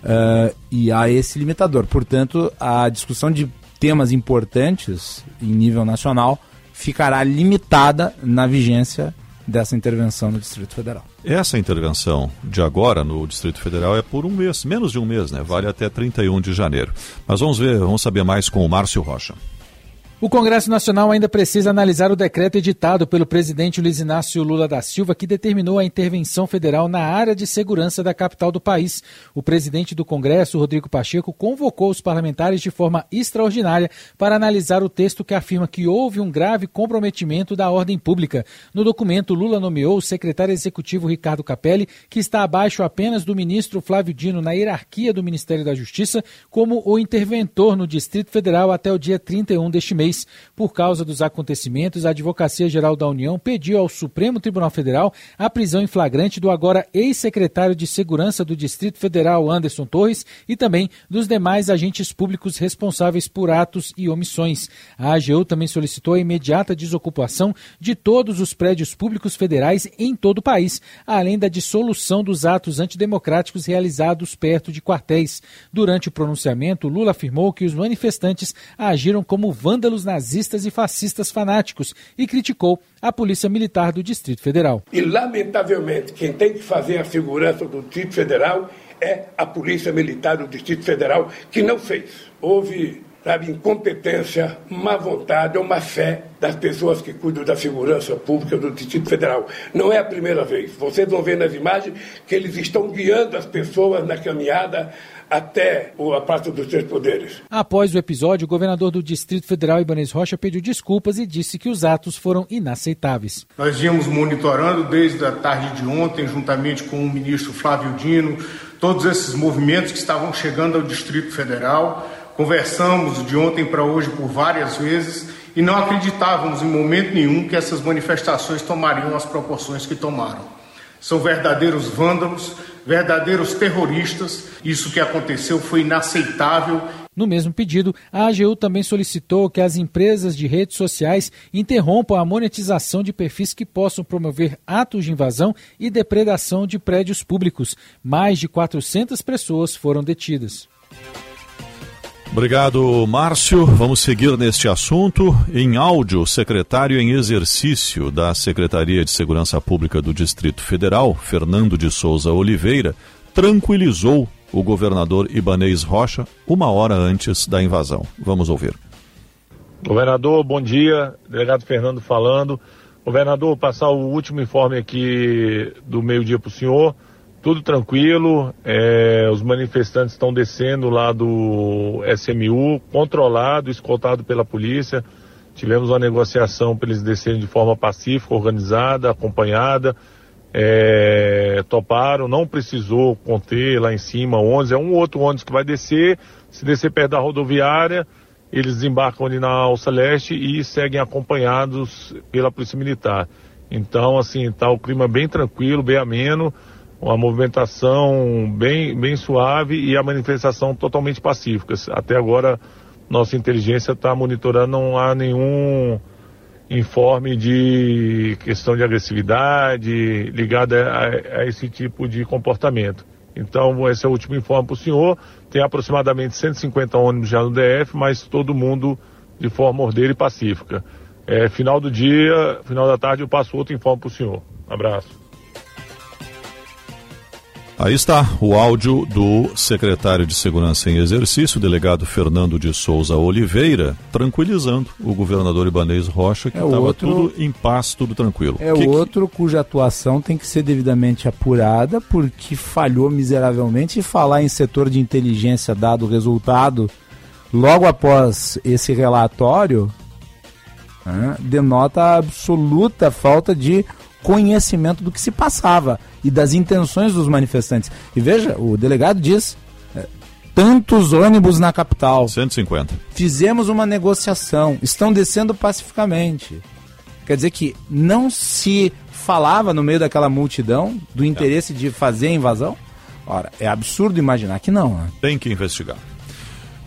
uh, e há esse limitador. Portanto, a discussão de temas importantes em nível nacional ficará limitada na vigência dessa intervenção no Distrito Federal. Essa intervenção de agora no Distrito Federal é por um mês, menos de um mês, né? Vale até 31 de janeiro. Mas vamos ver, vamos saber mais com o Márcio Rocha. O Congresso Nacional ainda precisa analisar o decreto editado pelo presidente Luiz Inácio Lula da Silva que determinou a intervenção federal na área de segurança da capital do país. O presidente do Congresso, Rodrigo Pacheco, convocou os parlamentares de forma extraordinária para analisar o texto que afirma que houve um grave comprometimento da ordem pública. No documento, Lula nomeou o secretário executivo Ricardo Capelli, que está abaixo apenas do ministro Flávio Dino na hierarquia do Ministério da Justiça, como o interventor no Distrito Federal até o dia 31 deste mês. Por causa dos acontecimentos, a Advocacia Geral da União pediu ao Supremo Tribunal Federal a prisão em flagrante do agora ex-secretário de Segurança do Distrito Federal, Anderson Torres, e também dos demais agentes públicos responsáveis por atos e omissões. A AGU também solicitou a imediata desocupação de todos os prédios públicos federais em todo o país, além da dissolução dos atos antidemocráticos realizados perto de quartéis. Durante o pronunciamento, Lula afirmou que os manifestantes agiram como vândalos nazistas e fascistas fanáticos e criticou a Polícia Militar do Distrito Federal. E, lamentavelmente, quem tem que fazer a segurança do Distrito Federal é a Polícia Militar do Distrito Federal, que não fez. Houve sabe, incompetência, má vontade ou má fé das pessoas que cuidam da segurança pública do Distrito Federal. Não é a primeira vez. Vocês vão ver nas imagens que eles estão guiando as pessoas na caminhada até a Praça dos Três Poderes. Após o episódio, o governador do Distrito Federal, Ibanez Rocha, pediu desculpas e disse que os atos foram inaceitáveis. Nós viemos monitorando desde a tarde de ontem, juntamente com o ministro Flávio Dino, todos esses movimentos que estavam chegando ao Distrito Federal. Conversamos de ontem para hoje por várias vezes e não acreditávamos em momento nenhum que essas manifestações tomariam as proporções que tomaram. São verdadeiros vândalos, verdadeiros terroristas. Isso que aconteceu foi inaceitável. No mesmo pedido, a AGU também solicitou que as empresas de redes sociais interrompam a monetização de perfis que possam promover atos de invasão e depredação de prédios públicos. Mais de 400 pessoas foram detidas. Obrigado, Márcio. Vamos seguir neste assunto. Em áudio, secretário em exercício da Secretaria de Segurança Pública do Distrito Federal, Fernando de Souza Oliveira, tranquilizou o governador Ibanês Rocha uma hora antes da invasão. Vamos ouvir. Governador, bom dia. Delegado Fernando falando. Governador, passar o último informe aqui do meio-dia para o senhor tudo tranquilo, é, os manifestantes estão descendo lá do SMU, controlado, escoltado pela polícia. Tivemos uma negociação para eles descerem de forma pacífica, organizada, acompanhada. É, toparam, não precisou conter lá em cima ônibus, é um outro ônibus que vai descer, se descer perto da rodoviária, eles desembarcam ali na Alça Leste e seguem acompanhados pela Polícia Militar. Então, assim, está o clima bem tranquilo, bem ameno uma movimentação bem, bem suave e a manifestação totalmente pacífica. Até agora, nossa inteligência está monitorando, não há nenhum informe de questão de agressividade ligada a, a, esse tipo de comportamento. Então, esse é o último informe para o senhor. Tem aproximadamente 150 ônibus já no DF, mas todo mundo de forma ordeira e pacífica. É, final do dia, final da tarde, eu passo outro informe para o senhor. abraço. Aí está o áudio do secretário de Segurança em Exercício, o delegado Fernando de Souza Oliveira, tranquilizando o governador Ibanês Rocha, que estava é outro... tudo em paz, tudo tranquilo. É o outro cuja atuação tem que ser devidamente apurada, porque falhou miseravelmente. E falar em setor de inteligência, dado o resultado, logo após esse relatório, né, denota a absoluta falta de conhecimento do que se passava e das intenções dos manifestantes. E veja, o delegado diz: é, tantos ônibus na capital. 150. Fizemos uma negociação, estão descendo pacificamente. Quer dizer que não se falava no meio daquela multidão do interesse é. de fazer a invasão? Ora, é absurdo imaginar que não. Né? Tem que investigar.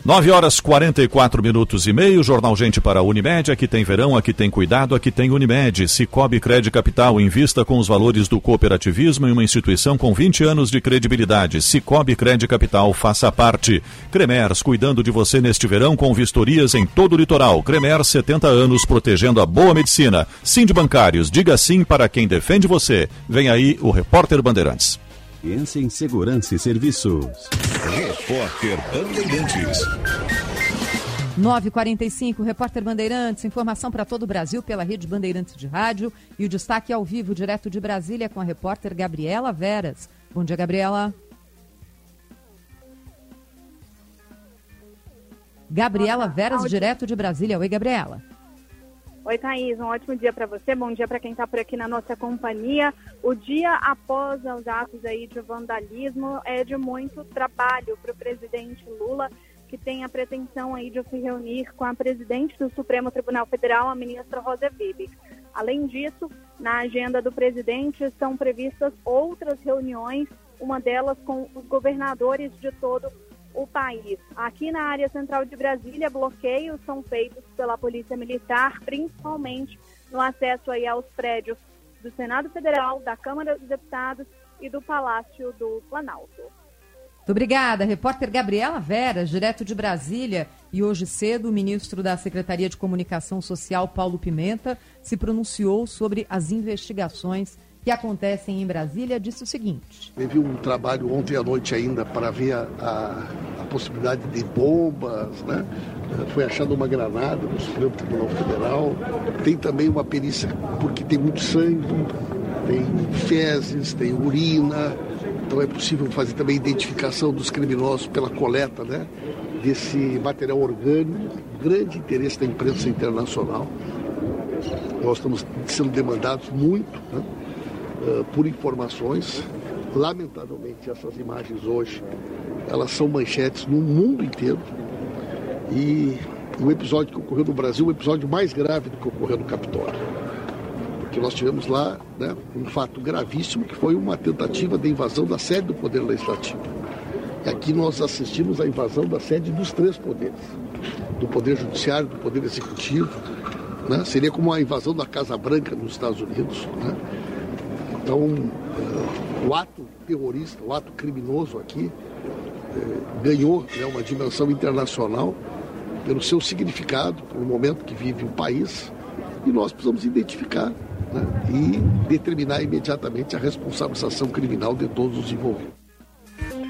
9 horas 44 minutos e meio, Jornal Gente para a Unimed. Aqui tem verão, aqui tem cuidado, aqui tem Unimed. Cicobi Crédito Capital, invista com os valores do cooperativismo em uma instituição com 20 anos de credibilidade. Cicobi Crédito Capital, faça parte. Cremers, cuidando de você neste verão com vistorias em todo o litoral. Cremers, 70 anos, protegendo a boa medicina. Sim de bancários, diga sim para quem defende você. Vem aí o repórter Bandeirantes. Ciência em Segurança e Serviços. Repórter Bandeirantes. 945, repórter Bandeirantes, informação para todo o Brasil pela rede Bandeirantes de Rádio e o destaque ao vivo, direto de Brasília, com a repórter Gabriela Veras. Bom dia, Gabriela. Gabriela Veras, direto de Brasília. Oi, Gabriela. Oi, Thaís. Um ótimo dia para você. Bom dia para quem está por aqui na nossa companhia. O dia após os atos aí de vandalismo é de muito trabalho para o presidente Lula que tem a pretensão aí de se reunir com a presidente do Supremo Tribunal Federal, a ministra Rosa Weber. Além disso, na agenda do presidente estão previstas outras reuniões, uma delas com os governadores de todo o país. Aqui na área central de Brasília, bloqueios são feitos pela Polícia Militar, principalmente no acesso aí aos prédios do Senado Federal, da Câmara dos Deputados e do Palácio do Planalto. Muito obrigada, repórter Gabriela Veras, direto de Brasília. E hoje cedo, o ministro da Secretaria de Comunicação Social, Paulo Pimenta, se pronunciou sobre as investigações que acontecem em Brasília. Disse o seguinte: Teve um trabalho ontem à noite ainda para ver a, a, a possibilidade de bombas, né? Foi achada uma granada no Supremo Tribunal Federal. Tem também uma perícia, porque tem muito sangue, tem fezes, tem urina então é possível fazer também identificação dos criminosos pela coleta né, desse material orgânico, grande interesse da imprensa internacional. Nós estamos sendo demandados muito né, uh, por informações. Lamentavelmente, essas imagens hoje, elas são manchetes no mundo inteiro. E o episódio que ocorreu no Brasil, o episódio mais grave do que ocorreu no Capitólio que nós tivemos lá né, um fato gravíssimo que foi uma tentativa de invasão da sede do Poder Legislativo. E aqui nós assistimos à invasão da sede dos três poderes, do Poder Judiciário, do Poder Executivo. Né? Seria como a invasão da Casa Branca nos Estados Unidos. Né? Então, uh, o ato terrorista, o ato criminoso aqui, uh, ganhou né, uma dimensão internacional pelo seu significado, pelo momento que vive o país, e nós precisamos identificar né, e determinar imediatamente a responsabilização criminal de todos os envolvidos.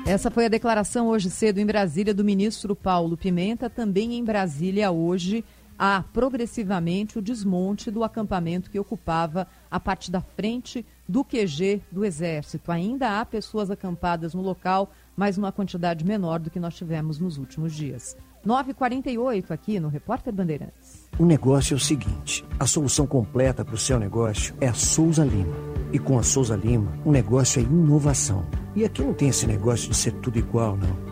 Essa foi a declaração hoje cedo em Brasília do ministro Paulo Pimenta. Também em Brasília hoje há progressivamente o desmonte do acampamento que ocupava a parte da frente do QG do Exército. Ainda há pessoas acampadas no local, mas numa quantidade menor do que nós tivemos nos últimos dias. 9h48 aqui no Repórter Bandeirantes. O negócio é o seguinte: a solução completa para o seu negócio é a Souza Lima. E com a Souza Lima, o negócio é inovação. E aqui não tem esse negócio de ser tudo igual, não.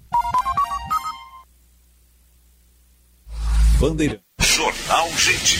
Bandeira. Jornal Gente.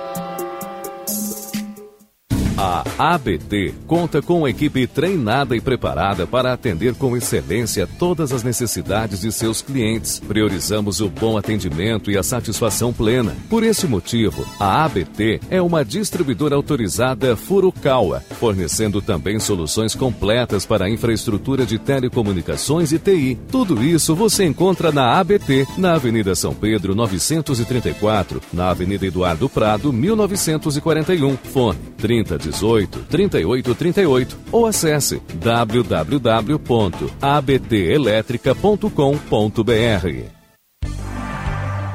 A ABT conta com uma equipe treinada e preparada para atender com excelência todas as necessidades de seus clientes. Priorizamos o bom atendimento e a satisfação plena. Por esse motivo, a ABT é uma distribuidora autorizada Furukawa, fornecendo também soluções completas para a infraestrutura de telecomunicações e TI. Tudo isso você encontra na ABT, na Avenida São Pedro 934, na Avenida Eduardo Prado 1941. Fone 3018 3838 ou acesse www.abtelétrica.com.br.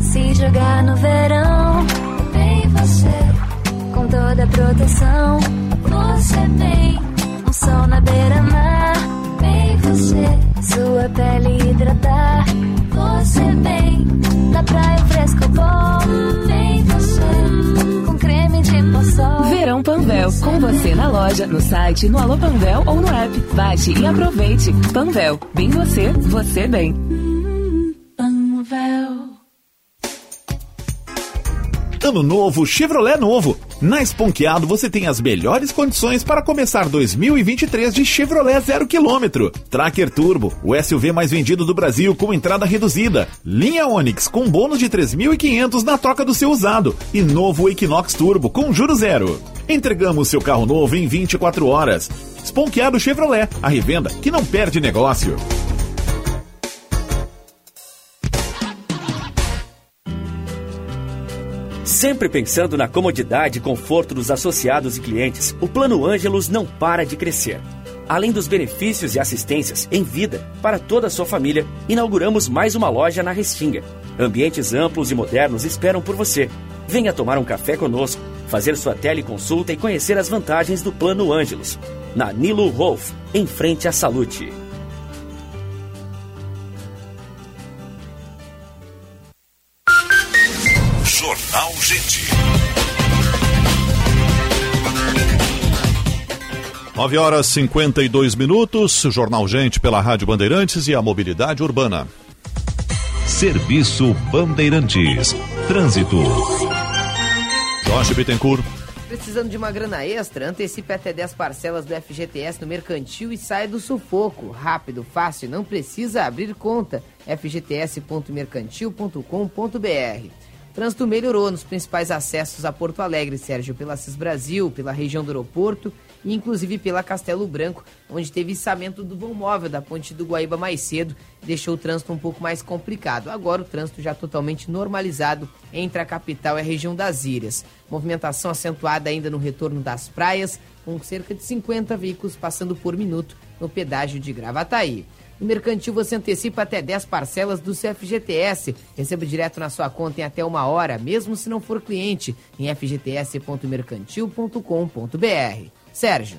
Se jogar no verão, vem você. Com toda a proteção, você tem. Um sol na beira-mar, vem você. Sua pele hidratar, você vem. Na praia fresco bom, vem você. Com creme de poçol. Verão Panvel, com você na loja, no site, no Alô Panvel ou no app. Baixe e aproveite. Panvel, bem você, você bem. Panvel. Ano novo, Chevrolet novo. Na Esponqueado você tem as melhores condições para começar 2023 de Chevrolet zero quilômetro. Tracker Turbo, o SUV mais vendido do Brasil com entrada reduzida. Linha Onix com bônus de 3.500 na troca do seu usado. E novo Equinox Turbo com juro zero. Entregamos seu carro novo em 24 horas. Esponqueado Chevrolet, a revenda que não perde negócio. Sempre pensando na comodidade e conforto dos associados e clientes, o Plano Ângelos não para de crescer. Além dos benefícios e assistências em vida para toda a sua família, inauguramos mais uma loja na Restinga. Ambientes amplos e modernos esperam por você. Venha tomar um café conosco, fazer sua teleconsulta e conhecer as vantagens do Plano Ângelos. Na Nilo Rolf, em frente à Salute. 9 horas 52 minutos, Jornal Gente pela Rádio Bandeirantes e a Mobilidade Urbana. Serviço Bandeirantes. Trânsito. Jorge Bittencourt. Precisando de uma grana extra? Antecipe até 10 parcelas do FGTS no Mercantil e sai do sufoco. Rápido, fácil, não precisa abrir conta. fgts.mercantil.com.br Trânsito melhorou nos principais acessos a Porto Alegre, Sérgio, pela Cis Brasil, pela região do aeroporto inclusive pela Castelo Branco, onde teve içamento do vão móvel da ponte do Guaíba mais cedo, deixou o trânsito um pouco mais complicado. Agora o trânsito já totalmente normalizado entre a capital e a região das Ilhas. Movimentação acentuada ainda no retorno das praias, com cerca de 50 veículos passando por minuto no pedágio de Gravataí. No Mercantil você antecipa até 10 parcelas do seu FGTS. Receba direto na sua conta em até uma hora, mesmo se não for cliente, em fgts.mercantil.com.br. Sérgio.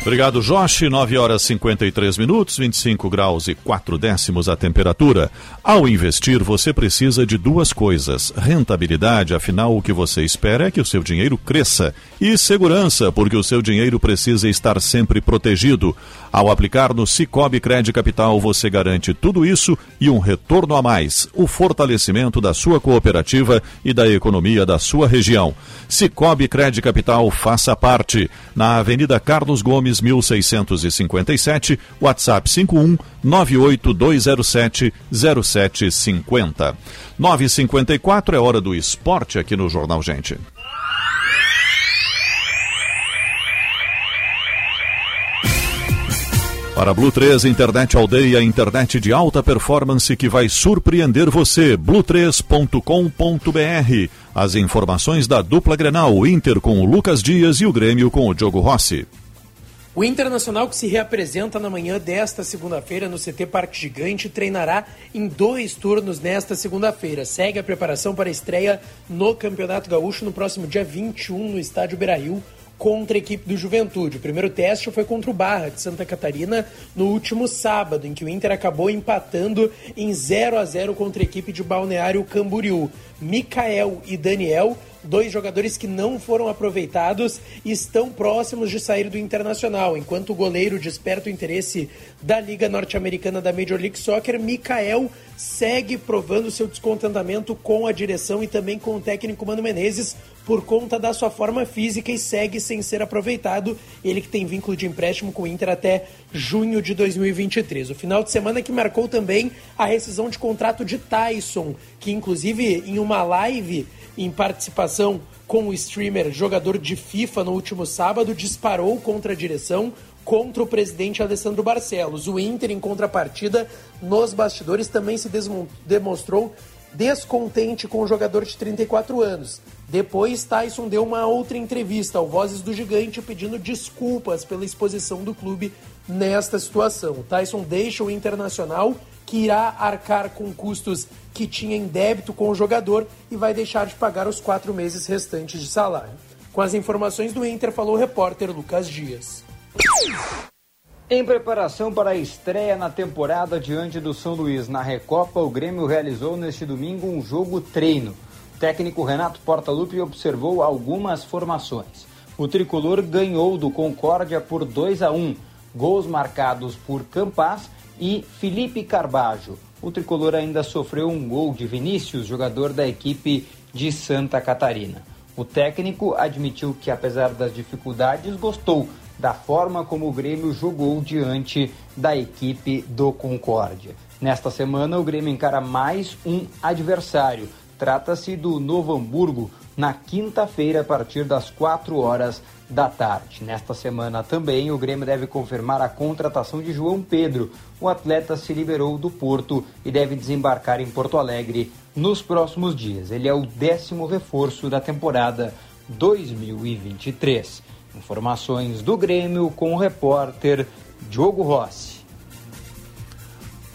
Obrigado, Josh. 9 horas 53 minutos, 25 graus e 4 décimos a temperatura. Ao investir, você precisa de duas coisas: rentabilidade, afinal, o que você espera é que o seu dinheiro cresça, e segurança, porque o seu dinheiro precisa estar sempre protegido. Ao aplicar no Cicobi Crédito Capital, você garante tudo isso e um retorno a mais: o fortalecimento da sua cooperativa e da economia da sua região. Cicobi Crédito Capital, faça parte. Na Avenida Carlos Gomes, 1657, WhatsApp 51 98207 0750. 954 é hora do esporte aqui no Jornal Gente. Para Blue 3, internet aldeia, internet de alta performance que vai surpreender você. blue3.com.br. As informações da dupla Grenal, Inter com o Lucas Dias e o Grêmio com o Diogo Rossi. O Internacional que se reapresenta na manhã desta segunda-feira no CT Parque Gigante treinará em dois turnos nesta segunda-feira. Segue a preparação para a estreia no Campeonato Gaúcho no próximo dia 21 no estádio Beira-Rio contra a equipe do Juventude. O primeiro teste foi contra o Barra de Santa Catarina no último sábado, em que o Inter acabou empatando em 0 a 0 contra a equipe de Balneário Camboriú. Mikael e Daniel dois jogadores que não foram aproveitados e estão próximos de sair do Internacional. Enquanto o goleiro desperta o interesse da Liga Norte-Americana da Major League Soccer, Mikael segue provando seu descontentamento com a direção e também com o técnico Mano Menezes por conta da sua forma física e segue sem ser aproveitado. Ele que tem vínculo de empréstimo com o Inter até junho de 2023. O final de semana que marcou também a rescisão de contrato de Tyson, que inclusive em uma live em participação com o streamer jogador de FIFA no último sábado, disparou contra a direção, contra o presidente Alessandro Barcelos. O Inter, em contrapartida, nos bastidores também se demonstrou descontente com o jogador de 34 anos. Depois, Tyson deu uma outra entrevista ao Vozes do Gigante pedindo desculpas pela exposição do clube nesta situação. Tyson deixa o Internacional que irá arcar com custos que tinha em débito com o jogador e vai deixar de pagar os quatro meses restantes de salário. Com as informações do Inter, falou o repórter Lucas Dias. Em preparação para a estreia na temporada diante do São Luís na Recopa, o Grêmio realizou neste domingo um jogo treino. O técnico Renato Portaluppi observou algumas formações. O tricolor ganhou do Concórdia por 2 a 1, gols marcados por Campas e Felipe Carbajo. O tricolor ainda sofreu um gol de Vinícius, jogador da equipe de Santa Catarina. O técnico admitiu que, apesar das dificuldades, gostou da forma como o Grêmio jogou diante da equipe do Concórdia. Nesta semana, o Grêmio encara mais um adversário. Trata-se do Novo Hamburgo, na quinta-feira, a partir das 4 horas da tarde. Nesta semana também, o Grêmio deve confirmar a contratação de João Pedro. O atleta se liberou do Porto e deve desembarcar em Porto Alegre nos próximos dias. Ele é o décimo reforço da temporada 2023. Informações do Grêmio com o repórter Diogo Rossi.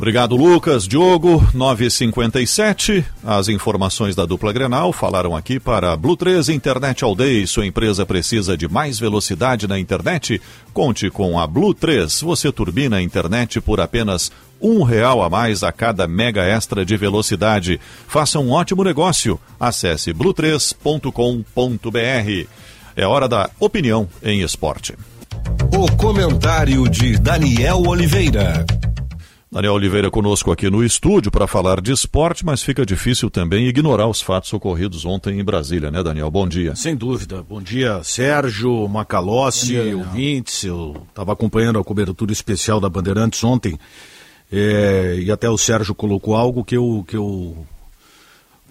Obrigado, Lucas. Diogo, 957. As informações da dupla Grenal falaram aqui para Blue 3 Internet All Day. Sua empresa precisa de mais velocidade na internet? Conte com a Blue 3. Você turbina a internet por apenas um real a mais a cada mega extra de velocidade. Faça um ótimo negócio. Acesse blue3.com.br. É hora da opinião em esporte. O comentário de Daniel Oliveira. Daniel Oliveira conosco aqui no estúdio para falar de esporte, mas fica difícil também ignorar os fatos ocorridos ontem em Brasília, né, Daniel? Bom dia. Sem dúvida. Bom dia, Sérgio, Macalossi, ouvintes. Eu estava acompanhando a cobertura especial da Bandeirantes ontem é, e até o Sérgio colocou algo que eu, que eu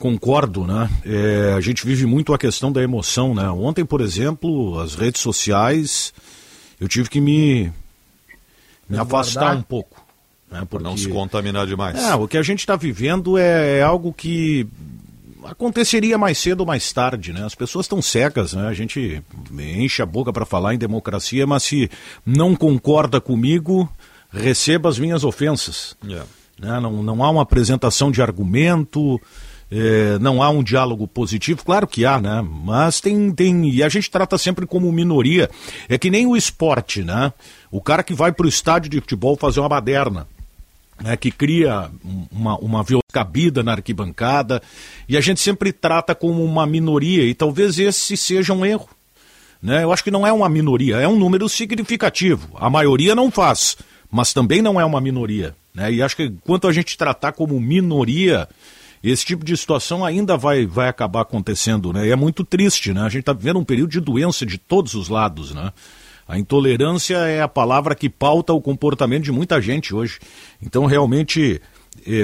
concordo, né? É, a gente vive muito a questão da emoção, né? Ontem, por exemplo, as redes sociais, eu tive que me, me afastar um pouco. Né? Porque... Não se contaminar demais. É, o que a gente está vivendo é, é, algo que aconteceria mais cedo ou mais tarde, né? As pessoas estão cegas, né? A gente enche a boca para falar em democracia, mas se não concorda comigo, receba as minhas ofensas. Yeah. Né? Não, não há uma apresentação de argumento, é, não há um diálogo positivo, claro que há, né? Mas tem, tem. E a gente trata sempre como minoria. É que nem o esporte, né? O cara que vai para o estádio de futebol fazer uma baderna né, que cria uma, uma cabida na arquibancada, e a gente sempre trata como uma minoria, e talvez esse seja um erro. Né? Eu acho que não é uma minoria, é um número significativo. A maioria não faz, mas também não é uma minoria. Né? E acho que enquanto a gente tratar como minoria, esse tipo de situação ainda vai, vai acabar acontecendo. Né? E é muito triste, né? A gente está vivendo um período de doença de todos os lados, né? A intolerância é a palavra que pauta o comportamento de muita gente hoje. Então, realmente,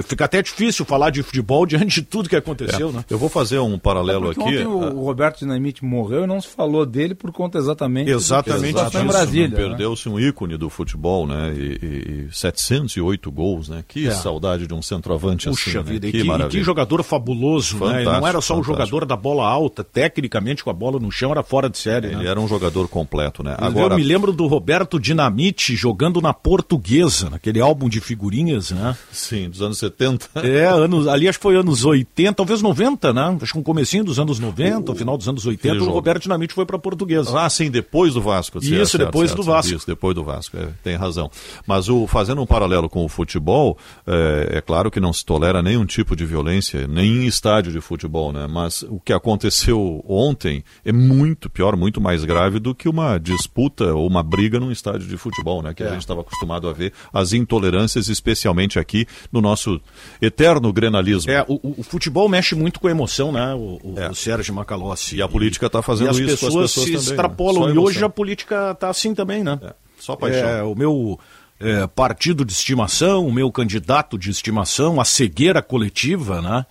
fica até difícil falar de futebol diante de tudo que aconteceu, é. né? Eu vou fazer um paralelo aqui. Ontem o, o Roberto Dinamite morreu e não se falou dele por conta exatamente exatamente do que em Brasília. Né? Perdeu-se um ícone do futebol, né? E, e 708 gols, né? Que é. saudade de um centroavante Puxa assim. vida, né? que, que, que, jogador fabuloso, fantástico, né? Não era só um jogador da bola alta, tecnicamente com a bola no chão era fora de série. Ele né? era um jogador completo, né? Agora... Eu me lembro do Roberto Dinamite jogando na Portuguesa, naquele álbum de figurinhas, né? Sim, dos anos 70. É, anos, ali acho que foi anos 80, talvez 90, né? Acho que um comecinho dos anos 90, o, final dos anos 80, o Roberto Dinamite foi para Portuguesa. Ah, sim, depois do Vasco. Isso, certo, depois certo, do Vasco. Isso, depois do Vasco, é, tem razão. Mas o, fazendo um paralelo com o futebol, é, é, claro que não se tolera nenhum tipo de violência, nem em estádio de futebol, né? Mas o que aconteceu ontem é muito pior, muito mais grave do que uma disputa ou uma briga num estádio de futebol, né? Que é. a gente estava acostumado a ver as intolerâncias, especialmente aqui no nosso eterno grenalismo. É, o, o futebol mexe muito com a emoção, né? O, o, é. o Sérgio Macalossi. E a política está fazendo isso pessoas com as pessoas se também, né? extrapolam. Né? E hoje a política está assim também, né? É. Só paixão. É, o meu é, partido de estimação, o meu candidato de estimação, a cegueira coletiva, né?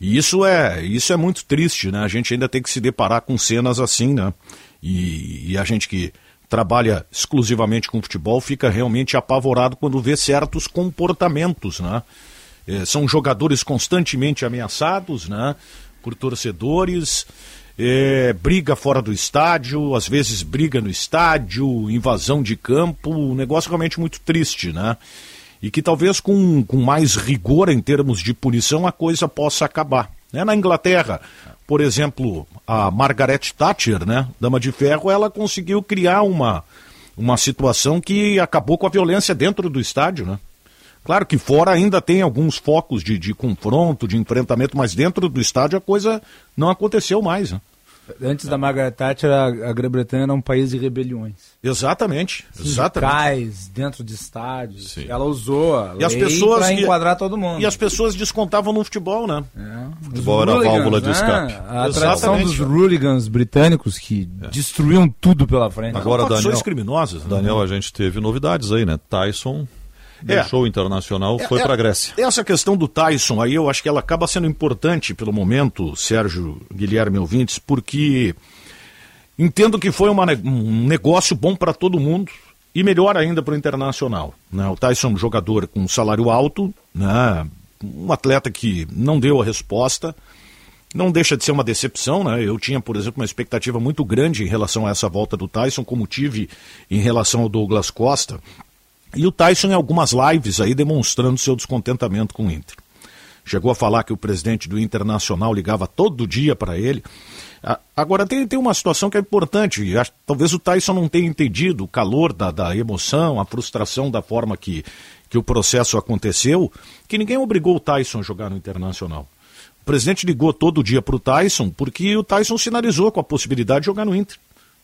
E isso é, isso é muito triste, né? A gente ainda tem que se deparar com cenas assim, né? E, e a gente que trabalha exclusivamente com futebol fica realmente apavorado quando vê certos comportamentos, né? É, são jogadores constantemente ameaçados, né? Por torcedores, é, briga fora do estádio, às vezes briga no estádio, invasão de campo, um negócio realmente muito triste, né? E que talvez com, com mais rigor em termos de punição a coisa possa acabar. Né? Na Inglaterra, por exemplo, a Margaret Thatcher, né, dama de ferro, ela conseguiu criar uma, uma situação que acabou com a violência dentro do estádio, né? Claro que fora ainda tem alguns focos de, de confronto, de enfrentamento, mas dentro do estádio a coisa não aconteceu mais. Né? Antes da Margaret Thatcher, a, a Grã-Bretanha era um país de rebeliões. Exatamente. Sindicais, dentro de estádios. Sim. Ela usou a e as pessoas para enquadrar todo mundo. E as pessoas descontavam no futebol, né? É. Futebol era a válvula de escape. Né? A tradição dos hooligans britânicos que é. destruíam tudo pela frente. Agora, Daniel, criminosas. Né? Daniel, a gente teve novidades aí, né? Tyson deixou é. o Internacional, foi é, para a Grécia. Essa questão do Tyson aí, eu acho que ela acaba sendo importante pelo momento, Sérgio Guilherme Ouvintes, porque entendo que foi uma, um negócio bom para todo mundo e melhor ainda para o Internacional. Né? O Tyson é um jogador com um salário alto, né? um atleta que não deu a resposta, não deixa de ser uma decepção, né? Eu tinha, por exemplo, uma expectativa muito grande em relação a essa volta do Tyson, como tive em relação ao Douglas Costa. E o Tyson em algumas lives aí demonstrando seu descontentamento com o Inter. Chegou a falar que o presidente do Internacional ligava todo dia para ele. Agora tem, tem uma situação que é importante. Talvez o Tyson não tenha entendido o calor da, da emoção, a frustração da forma que, que o processo aconteceu, que ninguém obrigou o Tyson a jogar no Internacional. O presidente ligou todo dia para o Tyson porque o Tyson sinalizou com a possibilidade de jogar no Inter.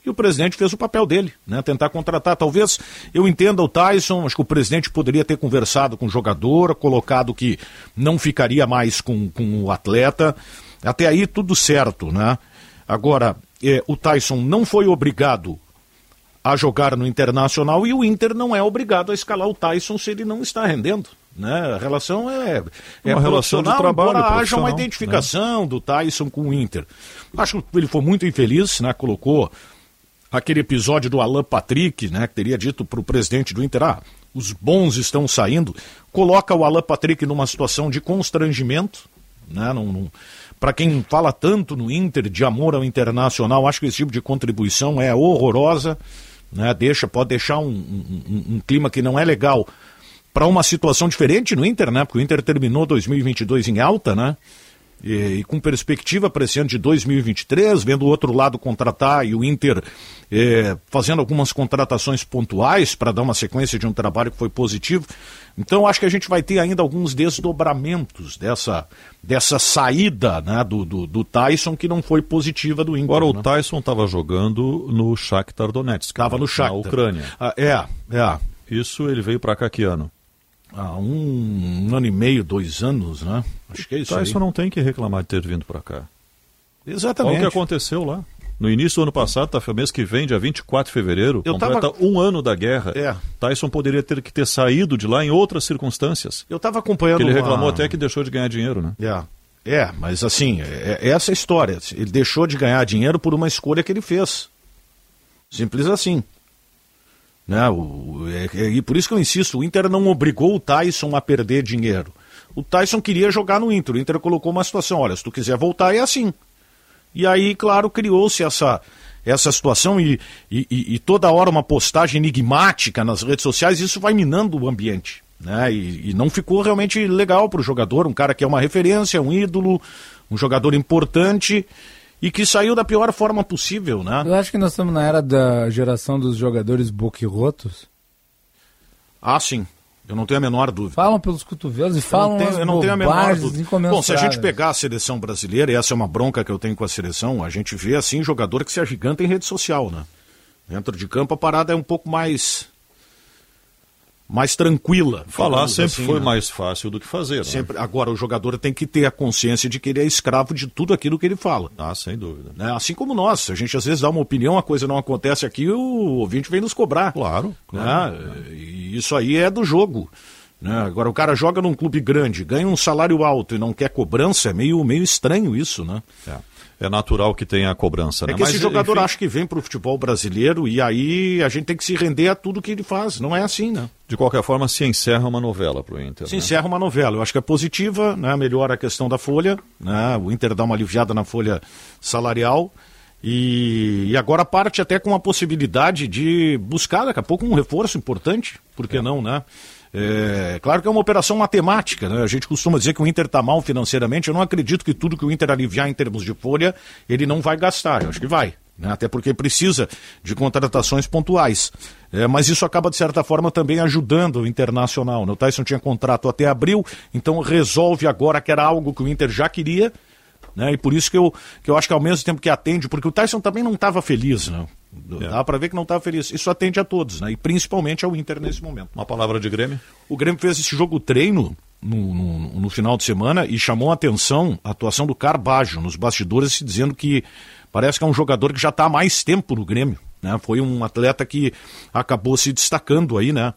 E o presidente fez o papel dele, né? Tentar contratar. Talvez eu entenda o Tyson, acho que o presidente poderia ter conversado com o jogador, colocado que não ficaria mais com, com o atleta. Até aí tudo certo, né? Agora, é, o Tyson não foi obrigado a jogar no Internacional e o Inter não é obrigado a escalar o Tyson se ele não está rendendo. Né? A relação é, é uma relação de trabalho. Embora haja uma identificação né? do Tyson com o Inter. Acho que ele foi muito infeliz, né? colocou aquele episódio do Alan Patrick, né, que teria dito para o presidente do Inter, ah, os bons estão saindo, coloca o Alan Patrick numa situação de constrangimento, né, para quem fala tanto no Inter de amor ao internacional, acho que esse tipo de contribuição é horrorosa, né, deixa, pode deixar um, um, um clima que não é legal para uma situação diferente no Inter, né, porque o Inter terminou 2022 em alta, né, e, e, com perspectiva para esse ano de 2023, vendo o outro lado contratar e o Inter é, fazendo algumas contratações pontuais para dar uma sequência de um trabalho que foi positivo. Então acho que a gente vai ter ainda alguns desdobramentos dessa, dessa saída né, do, do, do Tyson que não foi positiva do Inter. Agora né? o Tyson estava jogando no Shakhtar Donetsk. Estava no Shakhtar. Na Ucrânia. Ah, é, é. Isso ele veio para cá que ano? Há um, um, ano e meio, dois anos, né? Acho que é isso. Tyson aí. não tem que reclamar de ter vindo para cá. Exatamente. Olha o que aconteceu lá. No início do ano passado, tá, mês que vem, dia 24 de fevereiro, Eu completa tava... um ano da guerra. É. Tyson poderia ter que ter saído de lá em outras circunstâncias. Eu estava acompanhando. Que ele reclamou até que deixou de ganhar dinheiro, né? É. É, mas assim, é, é essa a história. Ele deixou de ganhar dinheiro por uma escolha que ele fez. Simples assim. Né? O, é, é, e por isso que eu insisto, o Inter não obrigou o Tyson a perder dinheiro. O Tyson queria jogar no Inter. O Inter colocou uma situação: olha, se tu quiser voltar, é assim. E aí, claro, criou-se essa, essa situação e, e, e, toda hora uma postagem enigmática nas redes sociais, isso vai minando o ambiente. Né? E, e não ficou realmente legal para o jogador, um cara que é uma referência, um ídolo, um jogador importante e que saiu da pior forma possível, né? Eu acho que nós estamos na era da geração dos jogadores boquirrotos. Ah, sim. Eu não tenho a menor dúvida. Falam pelos cotovelos e falam eu não tenho, eu não tenho a menor dúvida. Bom, se a gente pegar a seleção brasileira, e essa é uma bronca que eu tenho com a seleção, a gente vê assim jogador que se agiganta em rede social, né? Dentro de campo a parada é um pouco mais mais tranquila. Falar sempre assim, foi né? mais fácil do que fazer. né? Sempre, agora, o jogador tem que ter a consciência de que ele é escravo de tudo aquilo que ele fala. Ah, sem dúvida. Né? Assim como nós. A gente às vezes dá uma opinião, a coisa não acontece aqui, o ouvinte vem nos cobrar. Claro. Né? E isso aí é do jogo. Né? Agora, o cara joga num clube grande, ganha um salário alto e não quer cobrança, é meio, meio estranho isso, né? É natural que tenha a cobrança, É né? que esse Mas, jogador enfim, acha que vem para o futebol brasileiro e aí a gente tem que se render a tudo que ele faz. Não é assim, né? De qualquer forma, se encerra uma novela para o Inter. Se né? encerra uma novela. Eu acho que é positiva, né? melhora a questão da folha, né? o Inter dá uma aliviada na folha salarial. E, e agora parte até com a possibilidade de buscar daqui a pouco um reforço importante, por que não, né? É, claro que é uma operação matemática, né? A gente costuma dizer que o Inter está mal financeiramente. Eu não acredito que tudo que o Inter aliviar em termos de folha, ele não vai gastar. Eu acho que vai. né? Até porque precisa de contratações pontuais. É, mas isso acaba, de certa forma, também ajudando o Internacional. né? O Tyson tinha contrato até abril, então resolve agora que era algo que o Inter já queria. Né? E por isso que eu, que eu acho que ao mesmo tempo que atende, porque o Tyson também não estava feliz, né? Dá para ver que não estava feliz. Isso atende a todos, né? E principalmente ao Inter nesse momento. Uma palavra de Grêmio? O Grêmio fez esse jogo treino no, no, no final de semana e chamou a atenção a atuação do Carbajo nos bastidores, se dizendo que parece que é um jogador que já está há mais tempo no Grêmio. Né? Foi um atleta que acabou se destacando aí, né?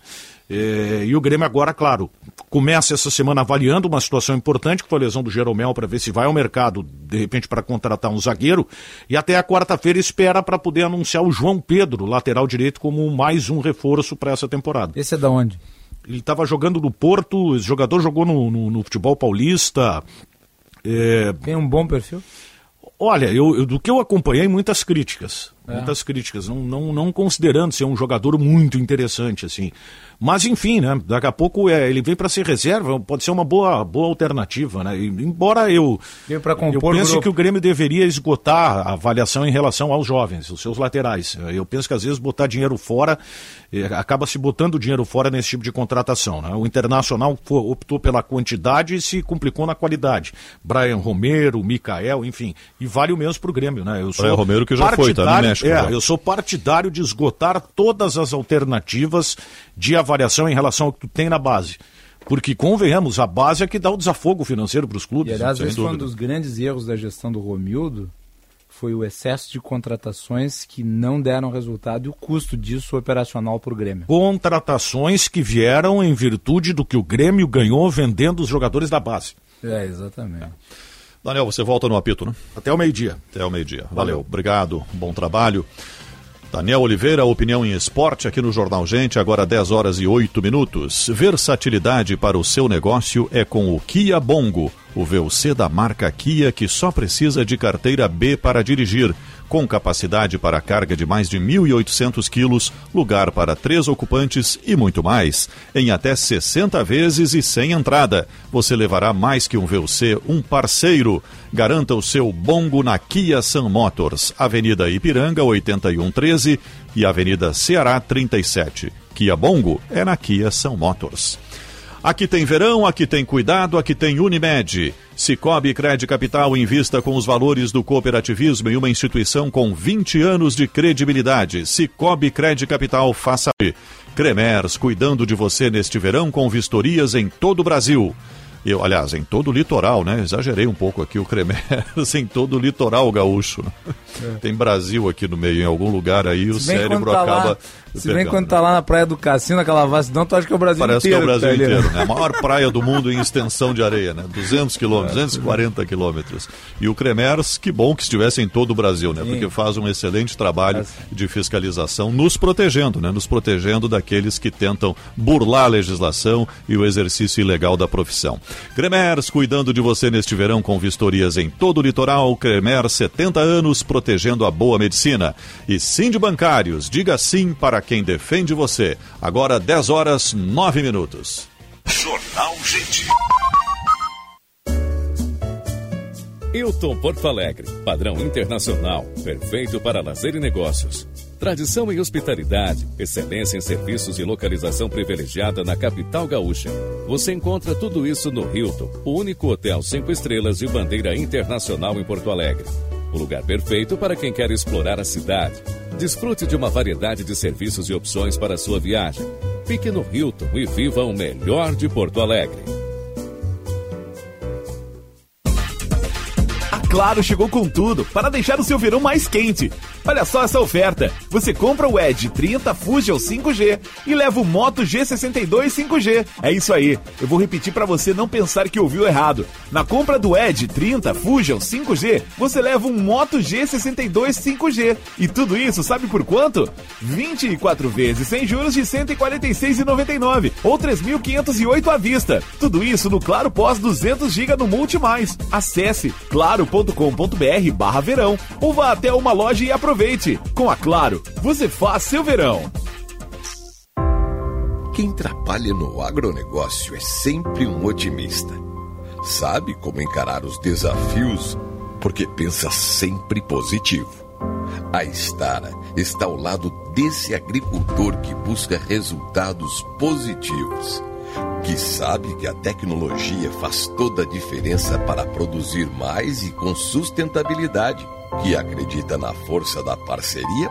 É, e o Grêmio agora, claro, começa essa semana avaliando uma situação importante, que foi a lesão do Jeromel, para ver se vai ao mercado, de repente, para contratar um zagueiro. E até a quarta-feira espera para poder anunciar o João Pedro, lateral direito, como mais um reforço para essa temporada. Esse é da onde? Ele estava jogando no Porto, esse jogador jogou no, no- no futebol paulista. É, Tem um bom perfil? Olha, eu, eu- do que eu acompanhei, muitas críticas. É. Muitas críticas, não, não, não considerando ser um jogador muito interessante, assim. Mas, enfim, né? Daqui a pouco é, ele vem para ser reserva, pode ser uma boa, boa alternativa, né? E, embora eu, eu pense que o Grêmio deveria esgotar a avaliação em relação aos jovens, os seus laterais. Eu penso que às vezes botar dinheiro fora, eh, acaba se botando dinheiro fora nesse tipo de contratação. Né? O Internacional optou pela quantidade e se complicou na qualidade. Brian Romero, Mikael, enfim. E vale o mesmo para o Grêmio. Né? Eu Brian Romero que já foi, tá México É, eu sou partidário de esgotar todas as alternativas de avaliação em relação ao que tu tem na base. Porque, convenhamos, a base é que dá o desafogo financeiro para os clubes. E aliás, esse foi um dos grandes erros da gestão do Romildo, foi o excesso de contratações que não deram resultado e o custo disso operacional para o Grêmio. contratações que vieram em virtude do que o Grêmio ganhou vendendo os jogadores da base. É, exatamente. Daniel, você volta no apito, né? Até o meio-dia. Até o meio-dia. Valeu. Valeu. Obrigado. Bom trabalho. Daniel Oliveira, opinião em esporte aqui no Jornal Gente, agora 10 horas e 8 minutos. Versatilidade para o seu negócio é com o Kia Bongo, o VUC da marca Kia que só precisa de carteira B para dirigir. Com capacidade para carga de mais de 1.800 quilos, lugar para três ocupantes e muito mais. Em até 60 vezes e sem entrada. Você levará mais que um VUC, um parceiro. Garanta o seu bongo na Kia Sun Motors, Avenida Ipiranga 8113 e Avenida Ceará 37. Kia Bongo é na Kia Sun Motors. Aqui tem verão, aqui tem cuidado, aqui tem Unimed. Cicobi Cred Capital invista com os valores do cooperativismo em uma instituição com 20 anos de credibilidade. Cicobi Cred Capital faça. Cremers, cuidando de você neste verão com vistorias em todo o Brasil. Eu, aliás, em todo o litoral, né? Exagerei um pouco aqui o Cremers, em todo o litoral gaúcho. né? Tem Brasil aqui no meio, em algum lugar aí o Se cérebro tá acaba. lá, se bem quando né? tá lá na praia do Cassino, aquela vastidão, tu acha que é o Brasil Parece inteiro. que é o Brasil tá ali, né? inteiro. É a maior praia do mundo em extensão de areia, né? 200 quilômetros, 240 quilômetros. E o Cremers, que bom que estivesse em todo o Brasil, né? Sim. Porque faz um excelente trabalho de fiscalização, nos protegendo, né? Nos protegendo daqueles que tentam burlar a legislação e o exercício ilegal da profissão. Cremers, cuidando de você neste verão com vistorias em todo o litoral. Cremer, 70 anos, protegendo a boa medicina. E sim de bancários, diga sim para quem defende você. Agora 10 horas 9 minutos. Jornal Gente. Hilton Porto Alegre, padrão internacional, perfeito para lazer e negócios. Tradição em hospitalidade, excelência em serviços e localização privilegiada na capital gaúcha. Você encontra tudo isso no Hilton, o único hotel cinco estrelas de bandeira internacional em Porto Alegre. O lugar perfeito para quem quer explorar a cidade. Desfrute de uma variedade de serviços e opções para a sua viagem. Fique no Hilton e viva o melhor de Porto Alegre. Claro chegou com tudo para deixar o seu verão mais quente. Olha só essa oferta. Você compra o Edge 30 Fusion 5G e leva o Moto G62 5G. É isso aí. Eu vou repetir para você não pensar que ouviu errado. Na compra do Edge 30 Fusion 5G, você leva um Moto G62 5G. E tudo isso sabe por quanto? 24 vezes sem juros de R$ 146,99 ou 3.508 à vista. Tudo isso no Claro Pós 200 GB no Multi Mais. Acesse claro.com.br barra verão ou vá até uma loja e aproveite. Com a Claro, você faz seu verão. Quem trabalha no agronegócio é sempre um otimista. Sabe como encarar os desafios porque pensa sempre positivo. A Estara está ao lado desse agricultor que busca resultados positivos, que sabe que a tecnologia faz toda a diferença para produzir mais e com sustentabilidade, que acredita na força da parceria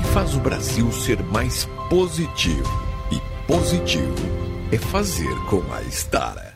e faz o Brasil ser mais positivo. E positivo é fazer com a Estara.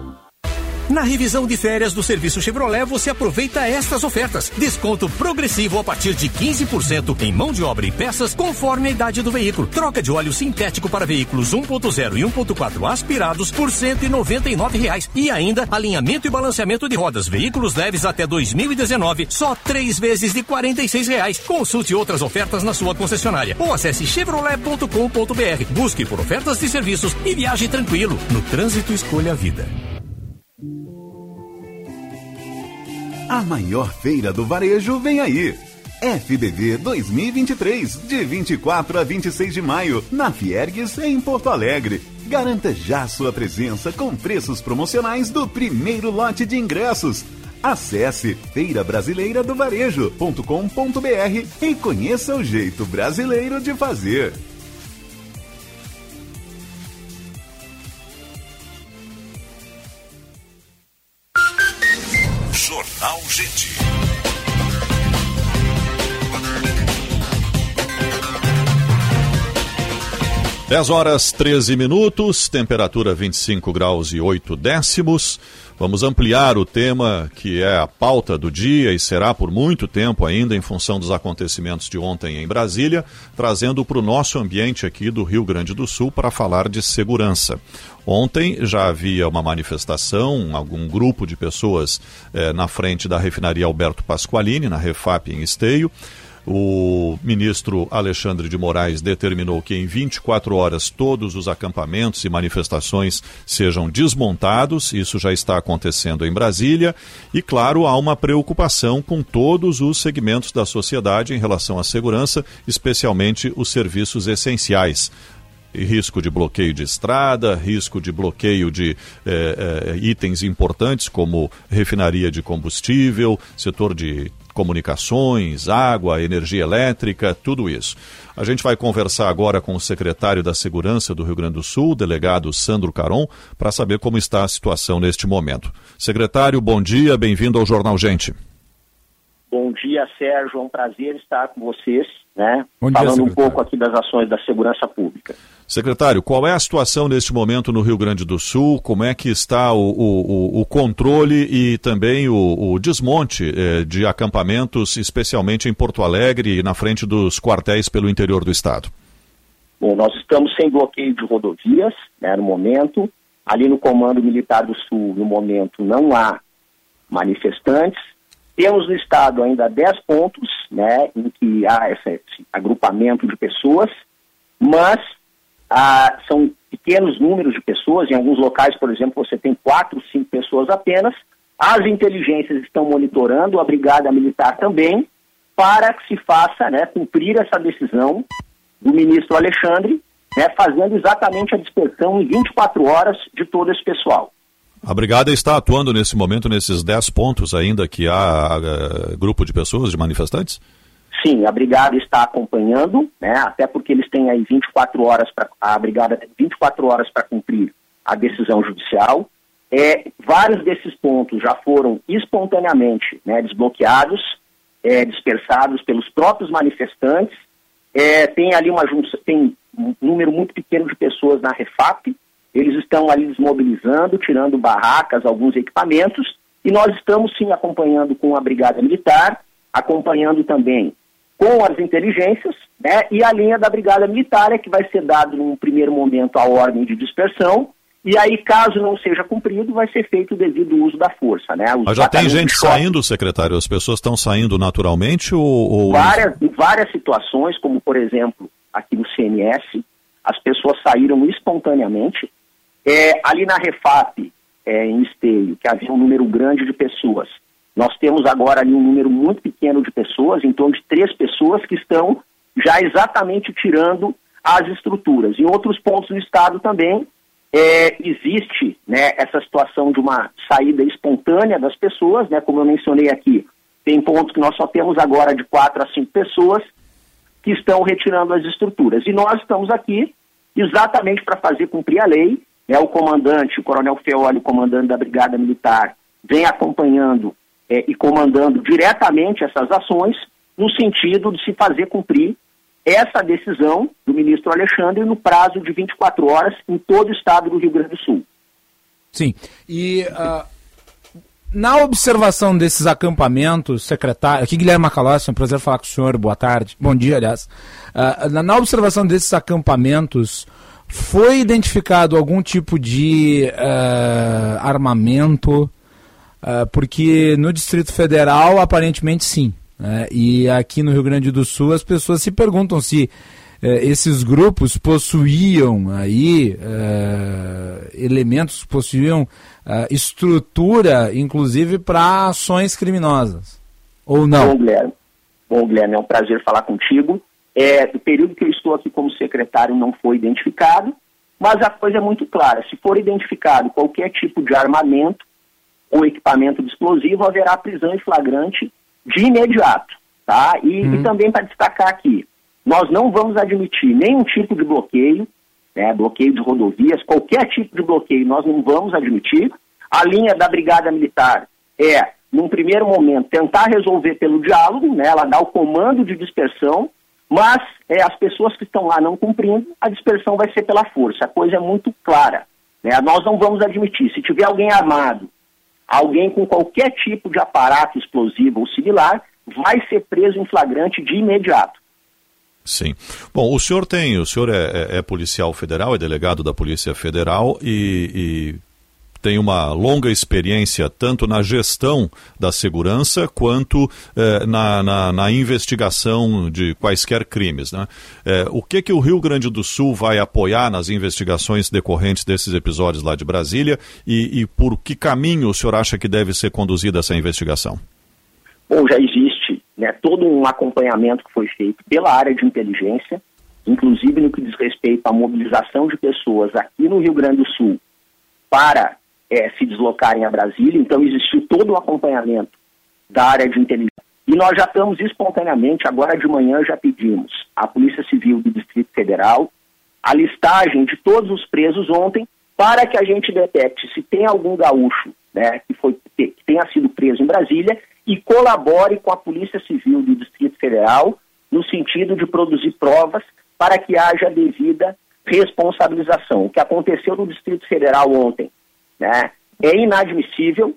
Na revisão de férias do serviço Chevrolet, você aproveita estas ofertas. Desconto progressivo a partir de 15% em mão de obra e peças, conforme a idade do veículo. Troca de óleo sintético para veículos 1.0 e 1.4 aspirados por 199 reais. E ainda alinhamento e balanceamento de rodas, veículos leves até 2019, só três vezes de 46 reais. Consulte outras ofertas na sua concessionária ou acesse chevrolet.com.br. Busque por ofertas de serviços e viaje tranquilo. No trânsito, escolha a vida. A maior feira do varejo vem aí. FBV 2023, de 24 a 26 de maio, na Fiergues, em Porto Alegre. Garanta já sua presença com preços promocionais do primeiro lote de ingressos. Acesse feirabrasileiradovarejo.com.br e conheça o jeito brasileiro de fazer. 10 horas 13 minutos, temperatura 25 graus e 8 décimos. Vamos ampliar o tema que é a pauta do dia e será por muito tempo ainda, em função dos acontecimentos de ontem em Brasília, trazendo para o nosso ambiente aqui do Rio Grande do Sul para falar de segurança. Ontem já havia uma manifestação, algum grupo de pessoas eh, na frente da refinaria Alberto Pasqualini, na Refap em Esteio. O ministro Alexandre de Moraes determinou que em 24 horas todos os acampamentos e manifestações sejam desmontados. Isso já está acontecendo em Brasília. E, claro, há uma preocupação com todos os segmentos da sociedade em relação à segurança, especialmente os serviços essenciais risco de bloqueio de estrada, risco de bloqueio de eh, eh, itens importantes como refinaria de combustível, setor de comunicações, água, energia elétrica, tudo isso. A gente vai conversar agora com o secretário da Segurança do Rio Grande do Sul, delegado Sandro Caron, para saber como está a situação neste momento. Secretário, bom dia, bem-vindo ao Jornal Gente. Bom dia, Sérgio. É um prazer estar com vocês, né? Bom dia, Falando um pouco aqui das ações da segurança pública. Secretário, qual é a situação neste momento no Rio Grande do Sul? Como é que está o, o, o- o controle e também o, o desmonte eh, de acampamentos, especialmente em Porto Alegre e na frente dos quartéis pelo interior do estado? Bom, nós estamos sem bloqueio de rodovias, né, no momento. Ali no Comando Militar do Sul, no momento, não há manifestantes. Temos no estado ainda 10 pontos, né, em que há esse, esse agrupamento de pessoas, mas ah, são pequenos números de pessoas. Em alguns locais, por exemplo, você tem quatro, cinco pessoas apenas. As inteligências estão monitorando, a Brigada Militar também, para que se faça né, cumprir essa decisão do ministro Alexandre, né, fazendo exatamente a dispersão em 24 horas de todo esse pessoal. A brigada está atuando nesse momento nesses 10 pontos ainda que há uh, grupo de pessoas, de manifestantes? Sim, a brigada está acompanhando, né, até porque eles têm aí 24 horas para a brigada tem 24 horas para cumprir a decisão judicial. É, vários desses pontos já foram espontaneamente né, desbloqueados, é, dispersados pelos próprios manifestantes. É, tem ali uma tem um número muito pequeno de pessoas na Refap, eles estão ali desmobilizando, tirando barracas, alguns equipamentos, e nós estamos sim acompanhando com a Brigada Militar, acompanhando também com as inteligências, né, e a linha da Brigada Militar é que vai ser dado num primeiro momento a ordem de dispersão, e aí, caso não seja cumprido, vai ser feito o devido uso da força. Né? Os Mas já tem gente saindo, secretário? As pessoas estão saindo naturalmente? Ou, ou... Várias, em várias situações, como por exemplo, aqui no CNS, as pessoas saíram espontaneamente, é, ali na Refap, é, em Esteio, que havia um número grande de pessoas, nós temos agora ali um número muito pequeno de pessoas, em torno de três pessoas que estão já exatamente tirando as estruturas. Em outros pontos do estado também é, existe né, essa situação de uma saída espontânea das pessoas, né, como eu mencionei aqui, tem pontos que nós só temos agora de quatro a cinco pessoas que estão retirando as estruturas. E nós estamos aqui exatamente para fazer cumprir a lei é o comandante, o coronel Feoli, o comandante da Brigada Militar, vem acompanhando é, e comandando diretamente essas ações no sentido de se fazer cumprir essa decisão do ministro Alexandre no prazo de 24 horas em todo o estado do Rio Grande do Sul. Sim, e uh, na observação desses acampamentos, secretário, aqui Guilherme Macalossi, é um prazer falar com o senhor, boa tarde, bom dia, aliás. Uh, na, na observação desses acampamentos, foi identificado algum tipo de uh, armamento? Uh, porque no Distrito Federal, aparentemente sim. Né? E aqui no Rio Grande do Sul, as pessoas se perguntam se uh, esses grupos possuíam aí elementos, possuíam estrutura, inclusive, para ações criminosas. Ou não? Bom, Guilherme. Bom, Guilherme, é um prazer falar contigo. É, o período que eu estou aqui como secretário não foi identificado, mas a coisa é muito clara. Se for identificado qualquer tipo de armamento ou equipamento de explosivo, haverá prisão em flagrante de imediato. Tá? E, uhum. e também para destacar aqui, nós não vamos admitir nenhum tipo de bloqueio, né, bloqueio de rodovias, qualquer tipo de bloqueio nós não vamos admitir. A linha da Brigada Militar é, num primeiro momento, tentar resolver pelo diálogo, né, ela dá o comando de dispersão, mas é, as pessoas que estão lá não cumprindo, a dispersão vai ser pela força. A coisa é muito clara. Né? Nós não vamos admitir. Se tiver alguém armado, alguém com qualquer tipo de aparato explosivo ou similar, vai ser preso em flagrante de imediato. Sim. Bom, o senhor tem, o senhor é, é, é policial federal, é delegado da Polícia Federal e, e tem uma longa experiência tanto na gestão da segurança quanto eh, na, na, na, investigação de quaisquer crimes. Né? Eh, o que, que o Rio Grande do Sul vai apoiar nas investigações decorrentes desses episódios lá de Brasília e, e por que caminho o senhor acha que deve ser conduzida essa investigação? Bom, já existe né, todo um acompanhamento que foi feito pela área de inteligência, inclusive no que diz respeito à mobilização de pessoas aqui no Rio Grande do Sul para é, se deslocarem a Brasília, então existiu todo o acompanhamento da área de inteligência. E nós já estamos espontaneamente, agora de manhã já pedimos à Polícia Civil do Distrito Federal a listagem de todos os presos ontem para que a gente detecte se tem algum gaúcho né, que, foi, que tenha sido preso em Brasília e colabore com a Polícia Civil do Distrito Federal no sentido de produzir provas para que haja devida responsabilização. O que aconteceu no Distrito Federal ontem né? É inadmissível,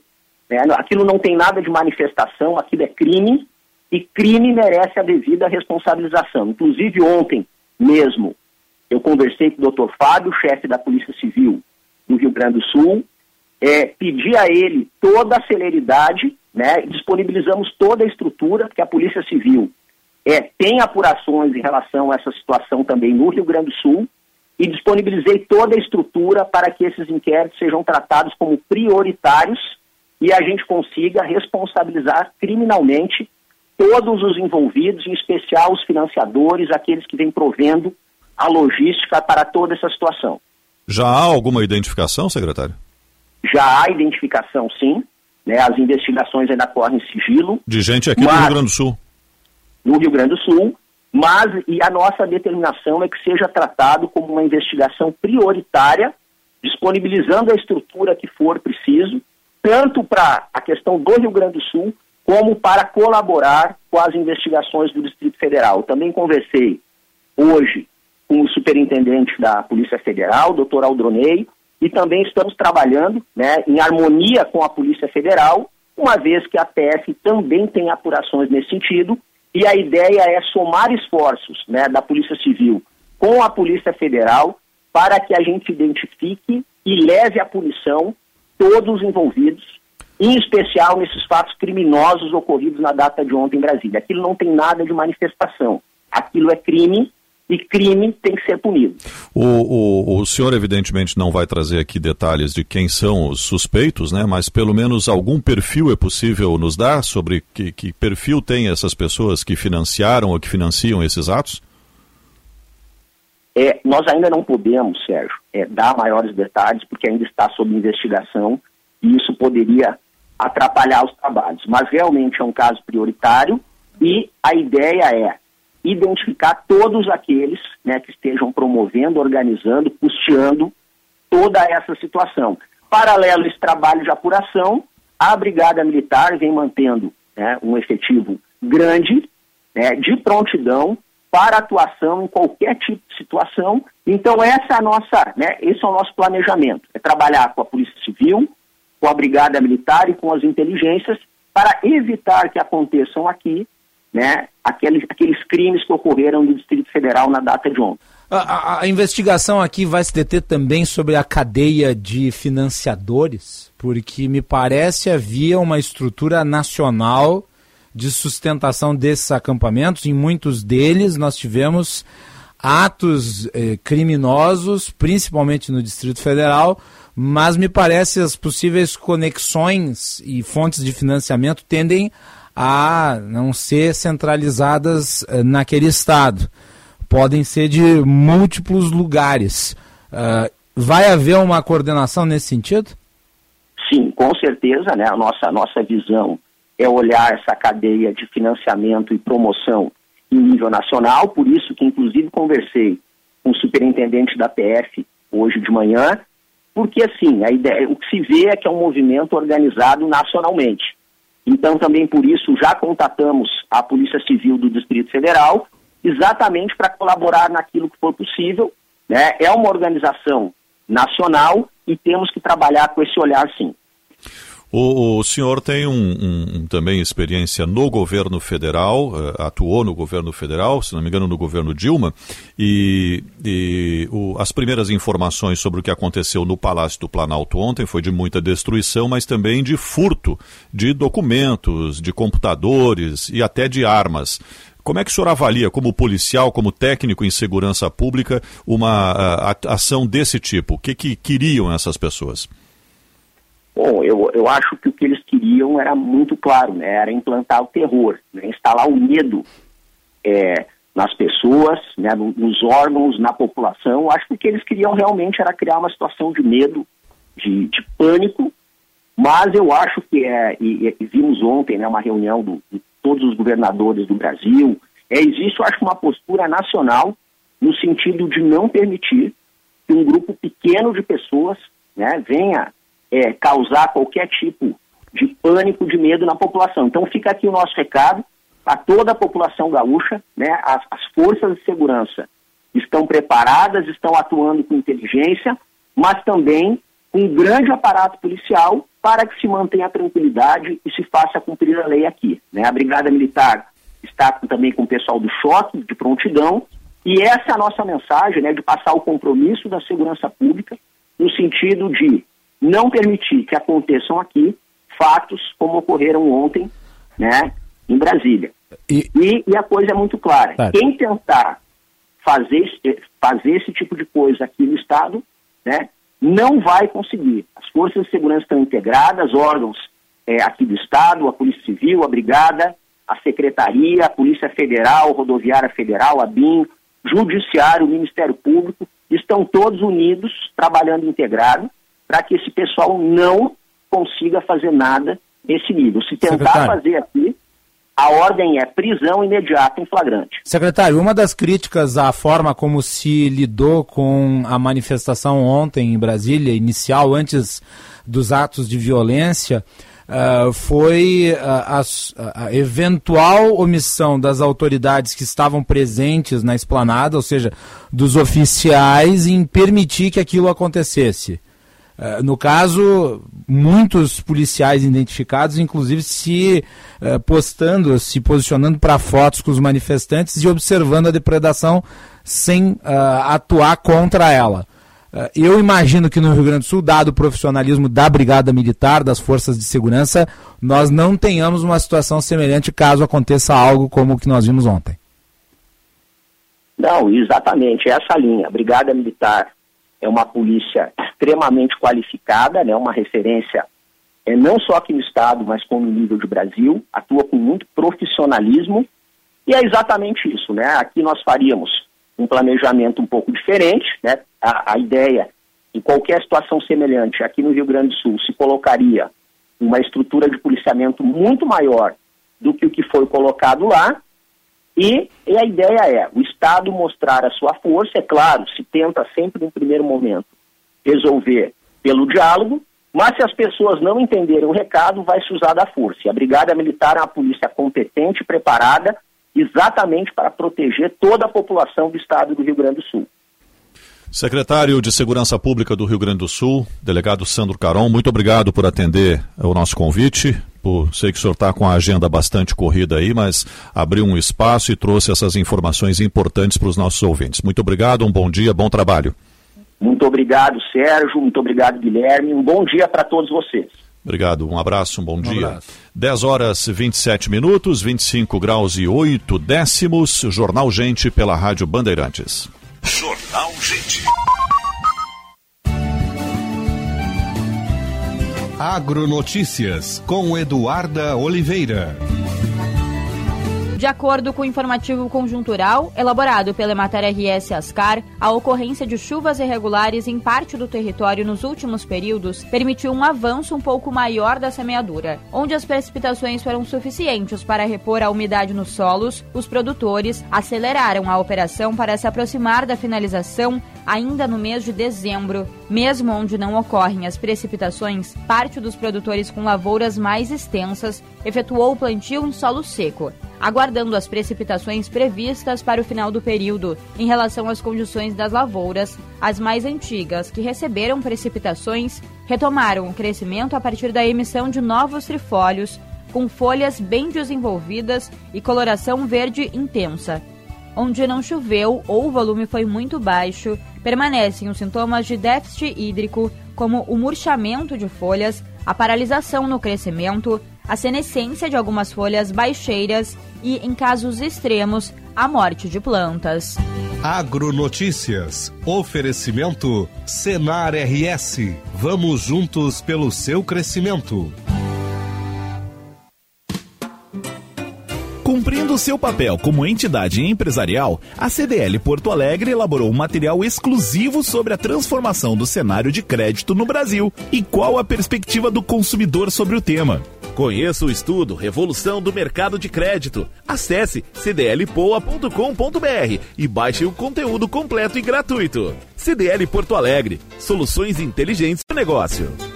né? aquilo não tem nada de manifestação, aquilo é crime, e crime merece a devida responsabilização. Inclusive, ontem mesmo, eu conversei com o doutor Fábio, chefe da Polícia Civil do Rio Grande do Sul, é, pedir a ele toda a celeridade, né, disponibilizamos toda a estrutura, porque a Polícia Civil é, tem apurações em relação a essa situação também no Rio Grande do Sul, e disponibilizei toda a estrutura para que esses inquéritos sejam tratados como prioritários e a gente consiga responsabilizar criminalmente todos os envolvidos, em especial os financiadores, aqueles que vêm provendo a logística para toda essa situação. Já há alguma identificação, secretário? Já há identificação, sim. Né, as investigações ainda correm em sigilo. De gente aqui mas, no Rio Grande do Sul. No Rio Grande do Sul, mas e a nossa determinação é que seja tratado como uma investigação prioritária, disponibilizando a estrutura que for preciso, tanto para a questão do Rio Grande do Sul, como para colaborar com as investigações do Distrito Federal. Também conversei hoje com o superintendente da Polícia Federal, doutor Aldronei, e também estamos trabalhando né, em harmonia com a Polícia Federal, uma vez que a PF também tem apurações nesse sentido, e a ideia é somar esforços né, da Polícia Civil com a Polícia Federal para que a gente identifique e leve à punição todos os envolvidos, em especial nesses fatos criminosos ocorridos na data de ontem em Brasília. Aquilo não tem nada de manifestação, aquilo é crime e crime tem que ser punido. O, o, o, senhor, evidentemente, não vai trazer aqui detalhes de quem são os suspeitos, né? mas pelo menos algum perfil é possível nos dar sobre que, que perfil tem essas pessoas que financiaram ou que financiam esses atos? É, nós ainda não podemos, Sérgio, é, dar maiores detalhes, porque ainda está sob investigação e isso poderia atrapalhar os trabalhos. Mas realmente é um caso prioritário e a ideia é identificar todos aqueles né, que estejam promovendo, organizando, custeando toda essa situação. Paralelo a esse trabalho de apuração, a Brigada Militar vem mantendo né, um efetivo grande né, de prontidão para atuação em qualquer tipo de situação. Então essa é a nossa, né, esse é o nosso planejamento, é trabalhar com a Polícia Civil, com a Brigada Militar e com as inteligências para evitar que aconteçam aqui né, aqueles, aqueles crimes que ocorreram no Distrito Federal na data de ontem. A, a, a, investigação aqui vai se deter também sobre a cadeia de financiadores, porque me parece havia uma estrutura nacional de sustentação desses acampamentos. Em muitos deles nós tivemos atos eh, criminosos, principalmente no Distrito Federal, mas me parece as possíveis conexões e fontes de financiamento tendem a não ser centralizadas eh, naquele estado. Podem ser de múltiplos lugares. Uh, vai haver uma coordenação nesse sentido? Sim, com certeza. Né? A nossa, nossa visão é olhar essa cadeia de financiamento e promoção em nível nacional, por isso que inclusive conversei com o superintendente da PF hoje de manhã, porque assim, a ideia, o que se vê é que é um movimento organizado nacionalmente. Então, também por isso, já contatamos a Polícia Civil do Distrito Federal, exatamente para colaborar naquilo que for possível. Né? É uma organização nacional e temos que trabalhar com esse olhar, sim. O, o senhor tem um, um, também experiência no governo federal, uh, atuou no governo federal, se não me engano, no governo Dilma, e, e o, as primeiras informações sobre o que aconteceu no Palácio do Planalto ontem foi de muita destruição, mas também de furto de documentos, de computadores e até de armas. Como é que o senhor avalia, como policial, como técnico em segurança pública, uma uh, ação desse tipo? O que, que queriam essas pessoas? Bom, eu, eu acho que o que eles queriam era muito claro, né? Era implantar o terror, né? instalar o medo é, nas pessoas, né? nos órgãos, na população. Eu acho que o que eles queriam realmente era criar uma situação de medo, de, de pânico, mas eu acho que é, e, e vimos ontem né, uma reunião do, de todos os governadores do Brasil, é, existe, eu acho, uma postura nacional no sentido de não permitir que um grupo pequeno de pessoas né, venha é, causar qualquer tipo de pânico, de medo na população. Então fica aqui o nosso recado a toda a população gaúcha, né? As, as forças de segurança estão preparadas, estão atuando com inteligência, mas também com um grande aparato policial para que se mantenha a tranquilidade e se faça cumprir a lei aqui. Né? A Brigada Militar está também com o pessoal do choque, de prontidão, e essa é a nossa mensagem, né, de passar o compromisso da segurança pública no sentido de não permitir que aconteçam aqui fatos como ocorreram ontem, né, em Brasília. E, e, e a coisa é muito clara. Quem tentar fazer, esse- fazer esse tipo de coisa aqui no Estado, né, não vai conseguir. As forças de segurança estão integradas, órgãos é, aqui do Estado, a Polícia Civil, a Brigada, a Secretaria, a Polícia Federal, Rodoviária Federal, a BIM, Judiciário, o Ministério Público, estão todos unidos, trabalhando integrado, para que esse pessoal não consiga fazer nada nesse nível. Se tentar Secretário. fazer aqui, a ordem é prisão imediata em flagrante. Secretário, uma das críticas à forma como se lidou com a manifestação ontem em Brasília, inicial, antes dos atos de violência, ah, foi a, a- a eventual omissão das autoridades que estavam presentes na esplanada, ou seja, dos oficiais, em permitir que aquilo acontecesse. Eh, no caso, muitos policiais identificados, inclusive, se eh, postando, se posicionando para fotos com os manifestantes e observando a depredação sem ah, atuar contra ela. Eu imagino que no Rio Grande do Sul, dado o profissionalismo da Brigada Militar, das Forças de Segurança, nós não tenhamos uma situação semelhante caso aconteça algo como o que nós vimos ontem. Não, exatamente, é essa linha. Brigada Militar é uma polícia extremamente qualificada, né, uma referência é, não só aqui no Estado, mas como no nível de Brasil, atua com muito profissionalismo, e é exatamente isso. Né? Aqui nós faríamos um planejamento um pouco diferente, né? a, a ideia, em qualquer situação semelhante, aqui no Rio Grande do Sul, se colocaria uma estrutura de policiamento muito maior do que o que foi colocado lá, e, e a ideia é o Estado mostrar a sua força, é claro, se tenta sempre, no primeiro momento, resolver pelo diálogo, mas se as pessoas não entenderem o recado, vai se usar da força. E a Brigada Militar é uma polícia competente preparada exatamente para proteger toda a população do Estado do Rio Grande do Sul. Secretário de Segurança Pública do Rio Grande do Sul, delegado Sandro Caron, muito obrigado por atender o nosso convite. Por, sei que o senhor está com a agenda bastante corrida aí, mas abriu um espaço e trouxe essas informações importantes para os nossos ouvintes. Muito obrigado, um bom dia, bom trabalho. Muito obrigado, Sérgio. Muito obrigado, Guilherme. Um bom dia para todos vocês. Obrigado, um abraço, um bom dia. 10 horas 27 minutos, 25 graus e 8 décimos. Jornal Gente pela Rádio Bandeirantes. Jornal Gente. Agronotícias com Eduarda Oliveira. De acordo com o informativo conjuntural elaborado pela Emater RS Ascar, a ocorrência de chuvas irregulares em parte do território nos últimos períodos permitiu um avanço um pouco maior da semeadura. Onde as precipitações foram suficientes para repor a umidade nos solos, os produtores aceleraram a operação para se aproximar da finalização ainda no mês de dezembro. Mesmo onde não ocorrem as precipitações, parte dos produtores com lavouras mais extensas efetuou o plantio em solo seco, aguardando as precipitações previstas para o final do período. Em relação às condições das lavouras, as mais antigas, que receberam precipitações, retomaram o crescimento a partir da emissão de novos trifólios, com folhas bem desenvolvidas e coloração verde intensa. Onde não choveu ou o volume foi muito baixo, permanecem os sintomas de déficit hídrico, como o murchamento de folhas, a paralisação no crescimento, a senescência de algumas folhas baixeiras e, em casos extremos, a morte de plantas. Agronotícias. Oferecimento Senar RS. Vamos juntos pelo seu crescimento. Cumprindo seu papel como entidade empresarial, a CDL Porto Alegre elaborou um material exclusivo sobre a transformação do cenário de crédito no Brasil e qual a perspectiva do consumidor sobre o tema. Conheça o estudo Revolução do Mercado de Crédito. Acesse cdlpoa.com.br e baixe o conteúdo completo e gratuito. CDL Porto Alegre, soluções inteligentes de negócio.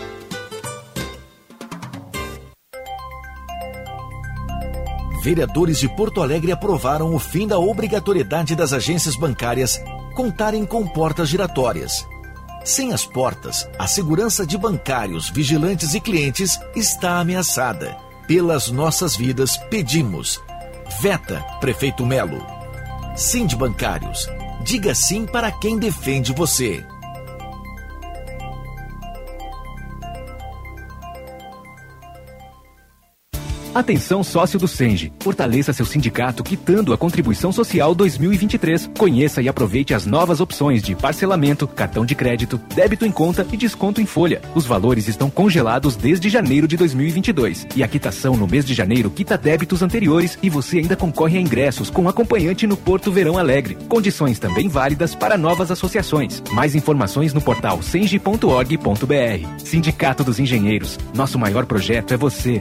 Vereadores de Porto Alegre aprovaram o fim da obrigatoriedade das agências bancárias contarem com portas giratórias. Sem as portas, a segurança de bancários, vigilantes e clientes está ameaçada. Pelas nossas vidas, pedimos. Veta, Prefeito Melo. Sim de bancários. Diga sim para quem defende você. Atenção sócio do Senge. Fortaleça seu sindicato quitando a contribuição social 2023. Conheça e aproveite as novas opções de parcelamento, cartão de crédito, débito em conta e desconto em folha. Os valores estão congelados desde janeiro de 2022 e a quitação no mês de janeiro quita débitos anteriores e você ainda concorre a ingressos com acompanhante no Porto Verão Alegre. Condições também válidas para novas associações. Mais informações no portal senge.org.br. Sindicato dos Engenheiros. Nosso maior projeto é você.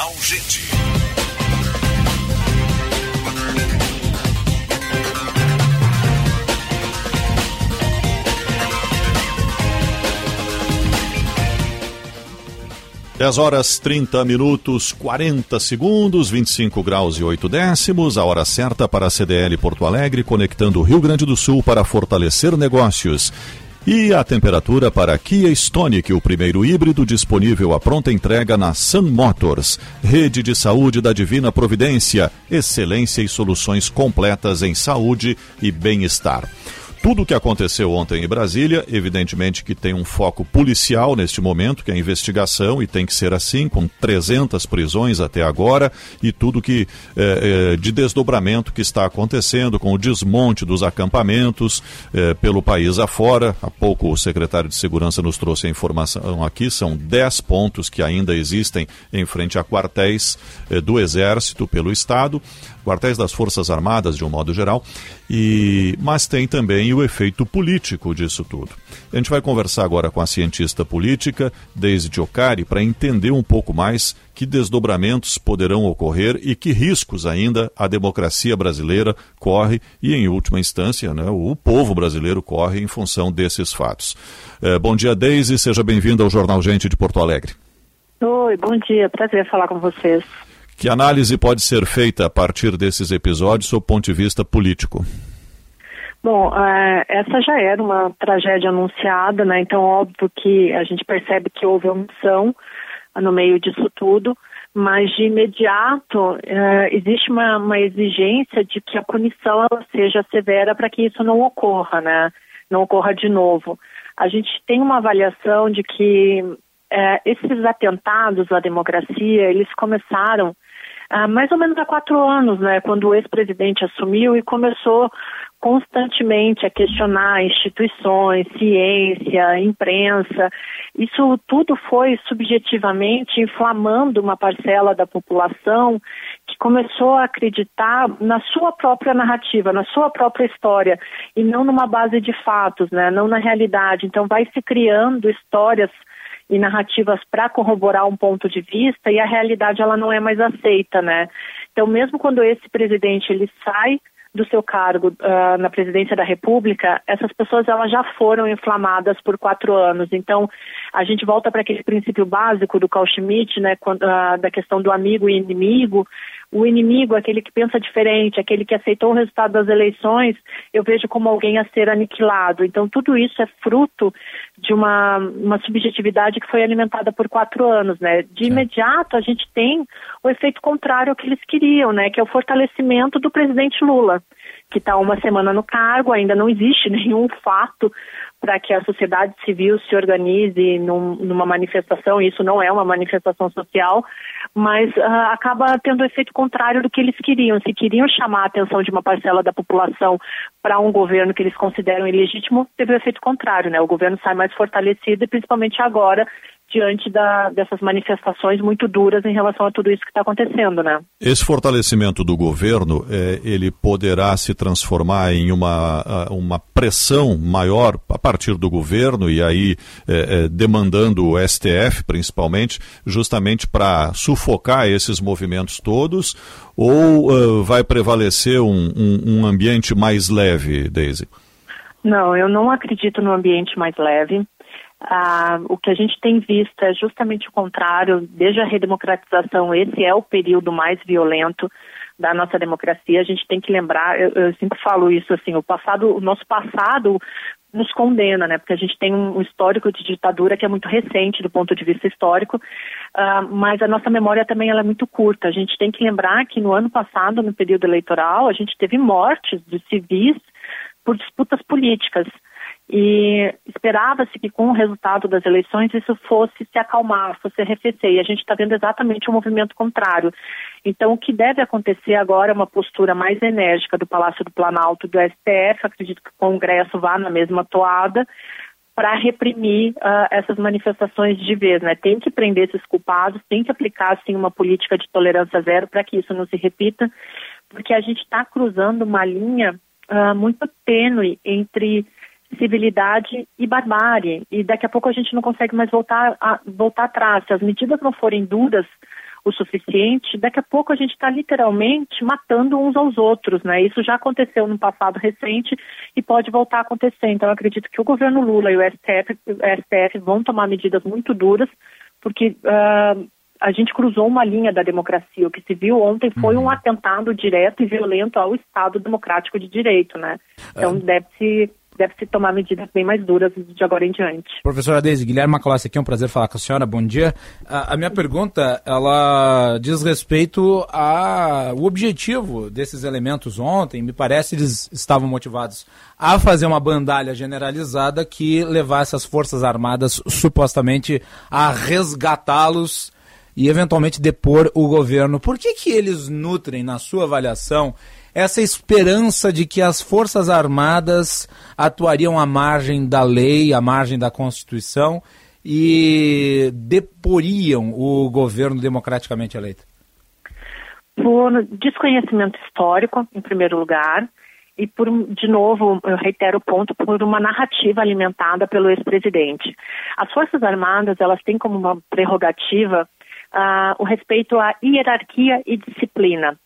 Jornal Gente. Dez horas 30 minutos 40 segundos, 25 graus e 8 décimos, a hora certa para a CDL Porto Alegre, conectando o Rio Grande do Sul para fortalecer negócios. E a temperatura para Kia Stonic, o primeiro híbrido disponível à pronta entrega na Sun Motors. Rede de saúde da Divina Providência, excelência e soluções completas em saúde e bem-estar. Tudo o que aconteceu ontem em Brasília, evidentemente que tem um foco policial neste momento, que é a investigação, e tem que ser assim, com 300 prisões até agora, e tudo que é, é, de desdobramento que está acontecendo, com o desmonte dos acampamentos é, pelo país afora. Há pouco o secretário de Segurança nos trouxe a informação aqui, são 10 pontos que ainda existem em frente a quartéis do Exército pelo Estado quartéis das Forças Armadas, de um modo geral, e mas tem também o efeito político disso tudo. A gente vai conversar agora com a cientista política, Deise Ocari, para entender um pouco mais que desdobramentos poderão ocorrer e que riscos ainda a democracia brasileira corre e, em última instância, né, o povo brasileiro corre em função desses fatos. É, bom dia, Deise, seja bem-vinda ao Jornal Gente de Porto Alegre. Oi, bom dia, prazer falar com vocês. Que análise pode ser feita a partir desses episódios sob ponto de vista político? Bom, é, essa já era uma tragédia anunciada, né? Então, óbvio que a gente percebe que houve omissão no meio disso tudo, mas de imediato é, existe uma, uma, exigência de que a punição seja severa para que isso não ocorra, né? Não ocorra de novo. A gente tem uma avaliação de que é, esses atentados à democracia, eles começaram há mais ou menos há quatro anos, né, quando o ex-presidente assumiu e começou constantemente a questionar instituições, ciência, imprensa. Isso tudo foi subjetivamente inflamando uma parcela da população que começou a acreditar na sua própria narrativa, na sua própria história e não numa base de fatos, né? Não na realidade. Então vai se criando histórias e narrativas para corroborar um ponto de vista e a realidade ela não é mais aceita, né? Então mesmo quando esse presidente ele sai do seu cargo uh, na presidência da República, essas pessoas elas já foram inflamadas por quatro anos. Então, a gente volta para aquele princípio básico do Carl Schmitt, né, quando, uh, da questão do amigo e inimigo. O inimigo, aquele que pensa diferente, aquele que aceitou o resultado das eleições, eu vejo como alguém a ser aniquilado. Então, tudo isso é fruto de uma, uma subjetividade que foi alimentada por quatro anos, né? De imediato, a gente tem o efeito contrário ao que eles queriam, né? Que é o fortalecimento do presidente Lula, que está uma semana no cargo, ainda não existe nenhum fato para que a sociedade civil se organize num, numa manifestação, isso não é uma manifestação social, mas uh, acaba tendo efeito contrário do que eles queriam. Se queriam chamar a atenção de uma parcela da população para um governo que eles consideram ilegítimo, teve o efeito contrário, né? O governo sai mais fortalecido e principalmente agora diante da, dessas manifestações muito duras em relação a tudo isso que está acontecendo, né? Esse fortalecimento do governo, é, ele poderá se transformar em uma, uma pressão maior a partir do governo e aí é, é, demandando o STF, principalmente, justamente para sufocar esses movimentos todos, ou uh, vai prevalecer um, um, um ambiente mais leve, Daisy? Não, eu não acredito no ambiente mais leve. Ah, o que a gente tem visto é justamente o contrário. Desde a redemocratização, esse é o período mais violento da nossa democracia. A gente tem que lembrar, eu, eu sempre falo isso assim, o passado, o nosso passado nos condena, né? Porque a gente tem um histórico de ditadura que é muito recente do ponto de vista histórico, uh, mas a nossa memória também ela é muito curta. A gente tem que lembrar que no ano passado, no período eleitoral, a gente teve mortes de civis por disputas políticas. E esperava-se que com o resultado das eleições isso fosse se acalmar, fosse arrefecer. E a gente está vendo exatamente o movimento contrário. Então, o que deve acontecer agora é uma postura mais enérgica do Palácio do Planalto, do STF. Acredito que o Congresso vá na mesma toada para reprimir uh, essas manifestações de vez, né? Tem que prender esses culpados, tem que aplicar assim uma política de tolerância zero para que isso não se repita, porque a gente está cruzando uma linha uh, muito tênue entre civilidade e barbárie. E daqui a pouco a gente não consegue mais voltar, a, voltar atrás. Se as medidas não forem duras o suficiente, daqui a pouco a gente está literalmente matando uns aos outros, né? Isso já aconteceu no passado recente e pode voltar a acontecer. Então, eu acredito que o governo Lula e o STF, o STF vão tomar medidas muito duras, porque uh, a gente cruzou uma linha da democracia. O que se viu ontem foi um uhum. atentado direto e violento ao Estado democrático de direito, né? Então, ah. deve-se deve-se tomar medidas bem mais duras de agora em diante. Professora Deise, Guilherme Macalossi aqui, é um prazer falar com a senhora, bom dia. A, a minha pergunta, ela diz respeito ao objetivo desses elementos ontem, me parece eles estavam motivados a fazer uma bandalha generalizada que levasse as Forças Armadas supostamente a resgatá-los e eventualmente depor o governo. Por que que eles nutrem, na sua avaliação, essa esperança de que as Forças Armadas atuariam à margem da lei, à margem da Constituição e deporiam o governo democraticamente eleito? Por desconhecimento histórico, em primeiro lugar, e por, de novo, eu reitero o ponto, por uma narrativa alimentada pelo ex-presidente. As Forças Armadas, elas têm como uma prerrogativa uh, o respeito à hierarquia e disciplina.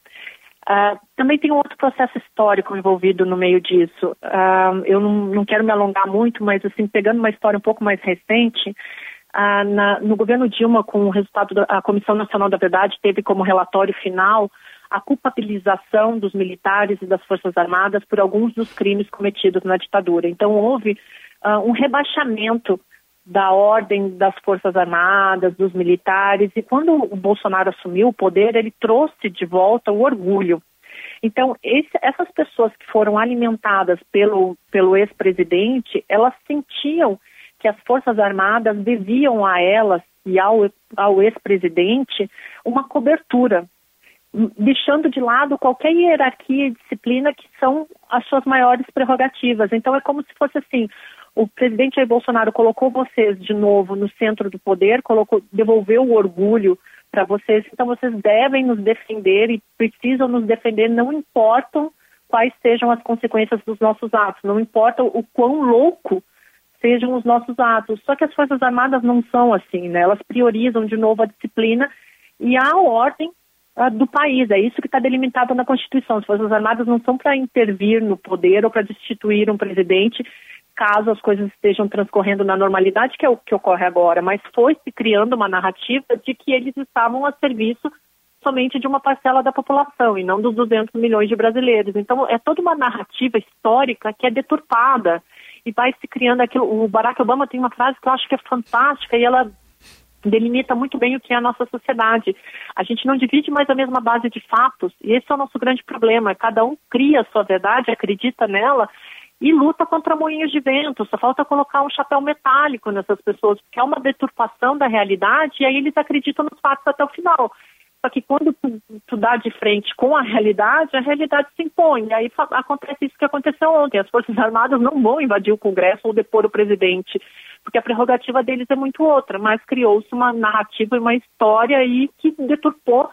Uh, também tem um outro processo histórico envolvido no meio disso. Uh, eu não, não, quero me alongar muito, mas assim pegando uma história um pouco mais recente, uh, na, no governo Dilma, com o resultado da Comissão Nacional da Verdade, teve como relatório final a culpabilização dos militares e das forças armadas por alguns dos crimes cometidos na ditadura. Então houve um rebaixamento da ordem das Forças Armadas, dos militares, e quando o Bolsonaro assumiu o poder, ele trouxe de volta o orgulho. Então, esse, essas pessoas que foram alimentadas pelo, pelo ex-presidente, elas sentiam que as Forças Armadas deviam a elas e ao, ao ex-presidente uma cobertura, deixando de lado qualquer hierarquia e disciplina que são as suas maiores prerrogativas. Então, é como se fosse assim: o presidente Jair Bolsonaro colocou vocês de novo no centro do poder, colocou, devolveu o orgulho para vocês, então vocês devem nos defender e precisam nos defender, não importam quais sejam as consequências dos nossos atos, não importa o quão louco sejam os nossos atos. Só que as Forças Armadas não são assim, né? Elas priorizam de novo a disciplina e a ordem uh, do país. É isso que está delimitado na Constituição. As Forças Armadas não são para intervir no poder ou para destituir um presidente caso as coisas estejam transcorrendo na normalidade, que é o que ocorre agora, mas foi se criando uma narrativa de que eles estavam a serviço somente de uma parcela da população e não dos 200 milhões de brasileiros. Então, é toda uma narrativa histórica que é deturpada e vai se criando aquilo. O Barack Obama tem uma frase que eu acho que é fantástica e ela delimita muito bem o que é a nossa sociedade. A gente não divide mais a mesma base de fatos e esse é o nosso grande problema. Cada um cria a sua verdade, acredita nela e luta contra moinhos de vento. Só falta colocar um chapéu metálico nessas pessoas, porque é uma deturpação da realidade e aí eles acreditam nos fatos até o final. Só que quando tu, tu dá de frente com a realidade, a realidade se impõe. E aí acontece isso que aconteceu ontem. As Forças Armadas não vão invadir o Congresso ou depor o presidente, porque a prerrogativa deles é muito outra. Mas criou-se uma narrativa e uma história aí que deturpou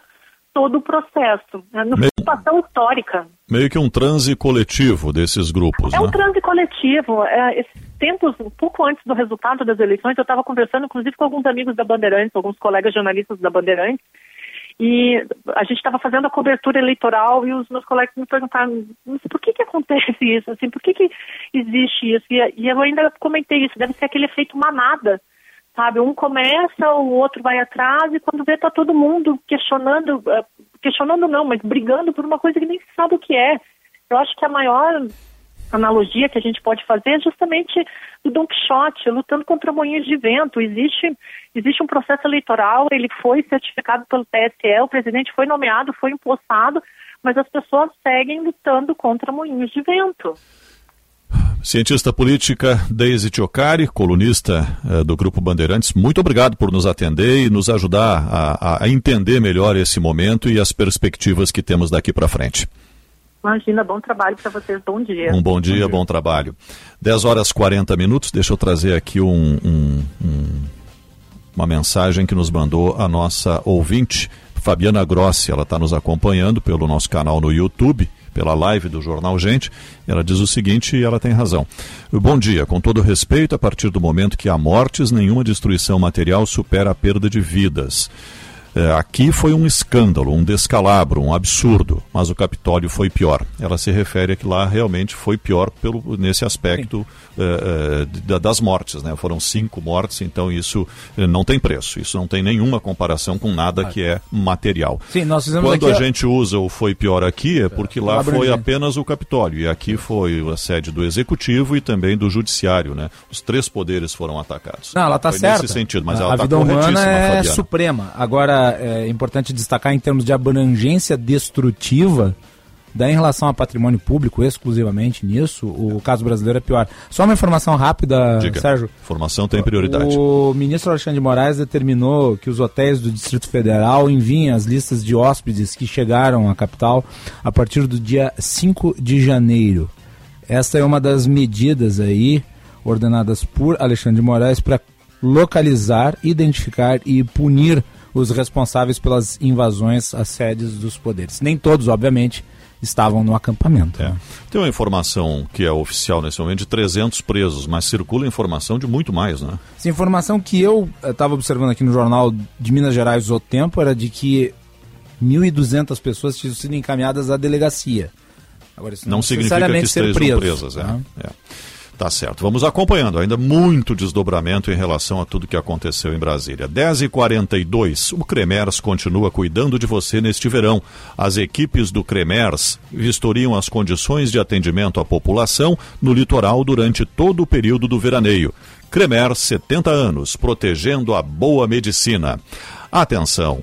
todo o processo. Né? Uma situação histórica. Meio que um transe coletivo desses grupos, É né? um transe coletivo. É, esses tempos, um pouco antes do resultado das eleições, eu estava conversando, inclusive, com alguns amigos da Bandeirantes, alguns colegas jornalistas da Bandeirantes, E a gente estava fazendo a cobertura eleitoral e os meus colegas me perguntaram, por que que acontece isso? Assim, por que que existe isso? E, e eu ainda comentei isso, deve ser aquele efeito manada, sabe? Um começa, o outro vai atrás e quando vê tá todo mundo questionando, eh, questionando não, mas brigando por uma coisa que nem se sabe o que é. Eu acho que a maior analogia que a gente pode fazer é justamente do Don Quixote, lutando contra moinhos de vento. Existe, existe um processo eleitoral, ele foi certificado pelo TSE, o presidente foi nomeado, foi empossado, mas as pessoas seguem lutando contra moinhos de vento. Cientista política Deise Tiocari, colunista eh, do Grupo Bandeirantes, muito obrigado por nos atender e nos ajudar a, a entender melhor esse momento e as perspectivas que temos daqui para frente. Imagina, bom trabalho para vocês, bom dia. Um bom dia, bom, trabalho. 10 horas 40 minutos, deixa eu trazer aqui um, um, um, uma mensagem que nos mandou a nossa ouvinte, Fabiana Grossi. Ela está nos acompanhando pelo nosso canal no YouTube, pela live do Jornal Gente. Ela diz o seguinte e ela tem razão. Bom dia, com todo respeito, a partir do momento que há mortes, nenhuma destruição material supera a perda de vidas. É, aqui foi um escândalo, um descalabro, um absurdo, mas o Capitólio foi pior. Ela se refere a que lá realmente foi pior pelo, nesse aspecto é, é, das mortes. Né? Foram cinco mortes, então isso é, não tem preço. Isso não tem nenhuma comparação com nada que é material. Sim, nós fizemos Quando aqui, a gente usa o foi pior aqui, é porque lá foi apenas o Capitólio. E aqui foi a sede do Executivo e também do Judiciário. Né? Os três poderes foram atacados. Não, ela está certa. Nesse sentido, mas a, ela está vida humana corretíssima, é Fabiana. suprema. Agora, é importante destacar em termos de abrangência destrutiva, daí em relação a patrimônio público, exclusivamente nisso, o caso brasileiro é pior. Só uma informação rápida, Diga. Sérgio. Informação tem prioridade. O ministro Alexandre de Moraes determinou que os hotéis do Distrito Federal enviem as listas de hóspedes que chegaram à capital a partir do dia 5 de janeiro. Esta é uma das medidas aí ordenadas por Alexandre de Moraes para localizar, identificar e punir os responsáveis pelas invasões às sedes dos poderes. Nem todos, obviamente, estavam no acampamento. É. Tem uma informação que é oficial nesse momento de 300 presos, mas circula informação de muito mais, né? Essa informação que eu estava observando aqui no jornal de Minas Gerais o Tempo era de que 1.200 pessoas tinham sido encaminhadas à delegacia. Agora, isso não, Não significa que estejam presas. É. né? É. Tá certo. Vamos acompanhando. Ainda muito desdobramento em relação a tudo que aconteceu em Brasília. 10h42. O Cremers continua cuidando de você neste verão. As equipes do Cremers vistoriam as condições de atendimento à população no litoral durante todo o período do veraneio. Cremers, 70 anos, protegendo a boa medicina. Atenção!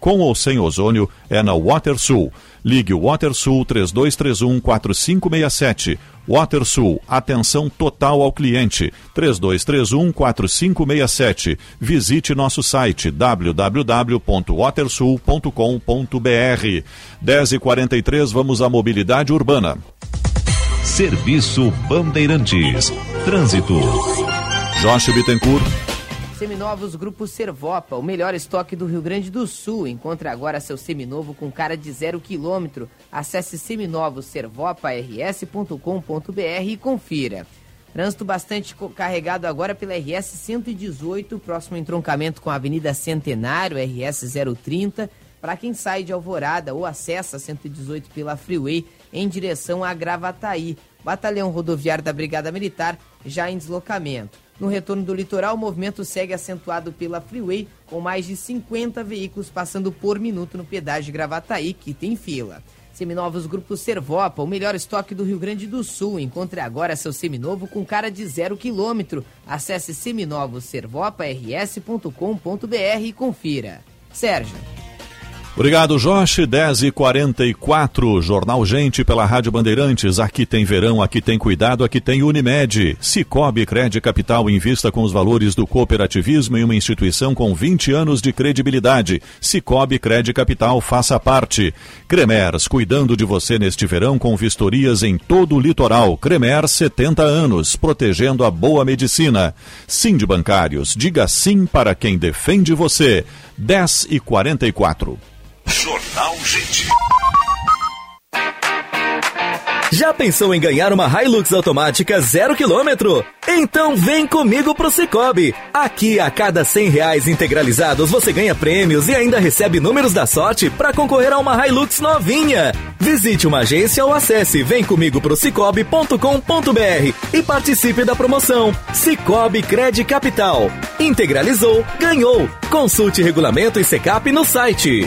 com ou sem ozônio, é na WaterSul. Ligue o WaterSul 3231 4567. WaterSul, atenção total ao cliente. 3231 4567. Visite nosso site www.watersul.com.br. 10h43, vamos à mobilidade urbana. Serviço Bandeirantes. Trânsito. Josh Bittencourt. Seminovos Grupo Servopa, o melhor estoque do Rio Grande do Sul. Encontre agora seu seminovo com cara de zero quilômetro. Acesse seminovosservopars.com.br e confira. Trânsito bastante carregado agora pela RS 118, próximo entroncamento com a Avenida Centenário, RS 030, para quem sai de Alvorada ou acessa a 118 pela Freeway em direção a Gravataí. Batalhão Rodoviário da Brigada Militar já em deslocamento. No retorno do litoral, o movimento segue acentuado pela Freeway, com mais de 50 veículos passando por minuto no pedágio de Gravataí, que tem fila. Seminovos Grupo Servopa, o melhor estoque do Rio Grande do Sul. Encontre agora seu seminovo com cara de zero quilômetro. Acesse seminovosservopars.com.br e confira. Sérgio. Obrigado, Josh. 10h44, Jornal Gente pela Rádio Bandeirantes. Aqui tem verão, aqui tem cuidado, aqui tem Unimed. Cicobi Crédito Capital invista com os valores do cooperativismo em uma instituição com 20 anos de credibilidade. Cicobi Crédito Capital, faça parte. Cremers, cuidando de você neste verão com vistorias em todo o litoral. Cremers, 70 anos, protegendo a boa medicina. Sim de bancários, diga sim para quem defende você. 10 e 44. Jornal Gente. Já pensou em ganhar uma Hilux automática zero quilômetro? Então vem comigo pro Cicobi. Aqui, a cada cem reais integralizados, você ganha prêmios e ainda recebe números da sorte para concorrer a uma Hilux novinha. Visite uma agência ou acesse vemcomigo.cicobi.com.br e participe da promoção. Cicobi Cred Capital. Integralizou, ganhou. Consulte regulamento e secap no site.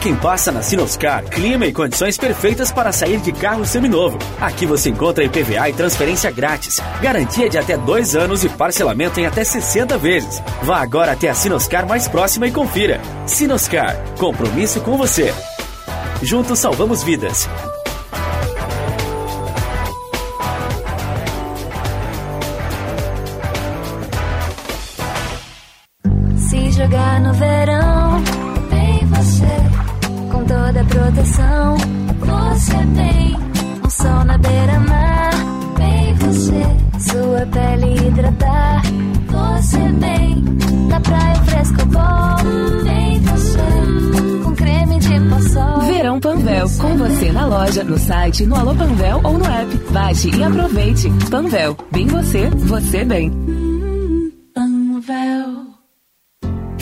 quem passa na Sinoscar, clima e condições perfeitas para sair de carro seminovo. Aqui você encontra IPVA e transferência grátis, garantia de até dois anos e parcelamento em até 60 vezes. Vá agora até a Sinoscar mais próxima e confira. Sinoscar, compromisso com você. Juntos salvamos vidas. Se jogar no verão, Na praia fresco bom. Com creme de. Verão Panvel, com você na loja, no site, no Alô Panvel ou no app. Baixe e aproveite. Panvel, bem você, você bem.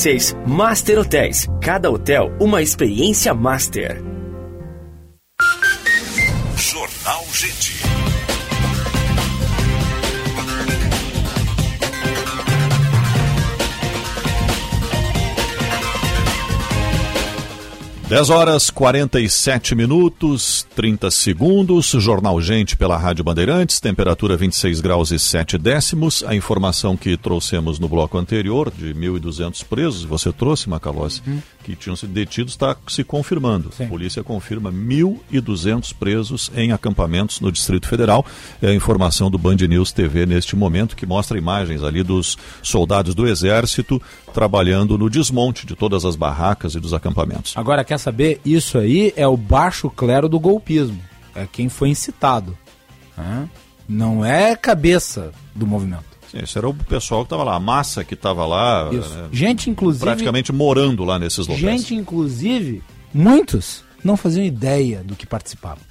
2766. Master Hotéis. Cada hotel uma experiência master. Jornal Gente. Dez horas 47 minutos, 30 segundos. Jornal Gente pela Rádio Bandeirantes, temperatura 26 graus e 7 décimos. A informação que trouxemos no bloco anterior de 1.200 presos, você trouxe, Macalossi, Uhum. Que tinham sido detidos, está se confirmando. A polícia confirma 1.200 presos em acampamentos no Distrito Federal. É a informação do Band News TV neste momento, que mostra imagens ali dos soldados do Exército trabalhando no desmonte de todas as barracas e dos acampamentos. Agora, quer saber? Isso aí é o baixo clero do golpismo. É quem foi incitado. né? Não é cabeça do movimento. Esse era o pessoal que estava lá, a massa que estava lá. Né, Gente, inclusive. Praticamente morando lá nesses locais. Gente, inclusive, muitos não faziam ideia do que participavam.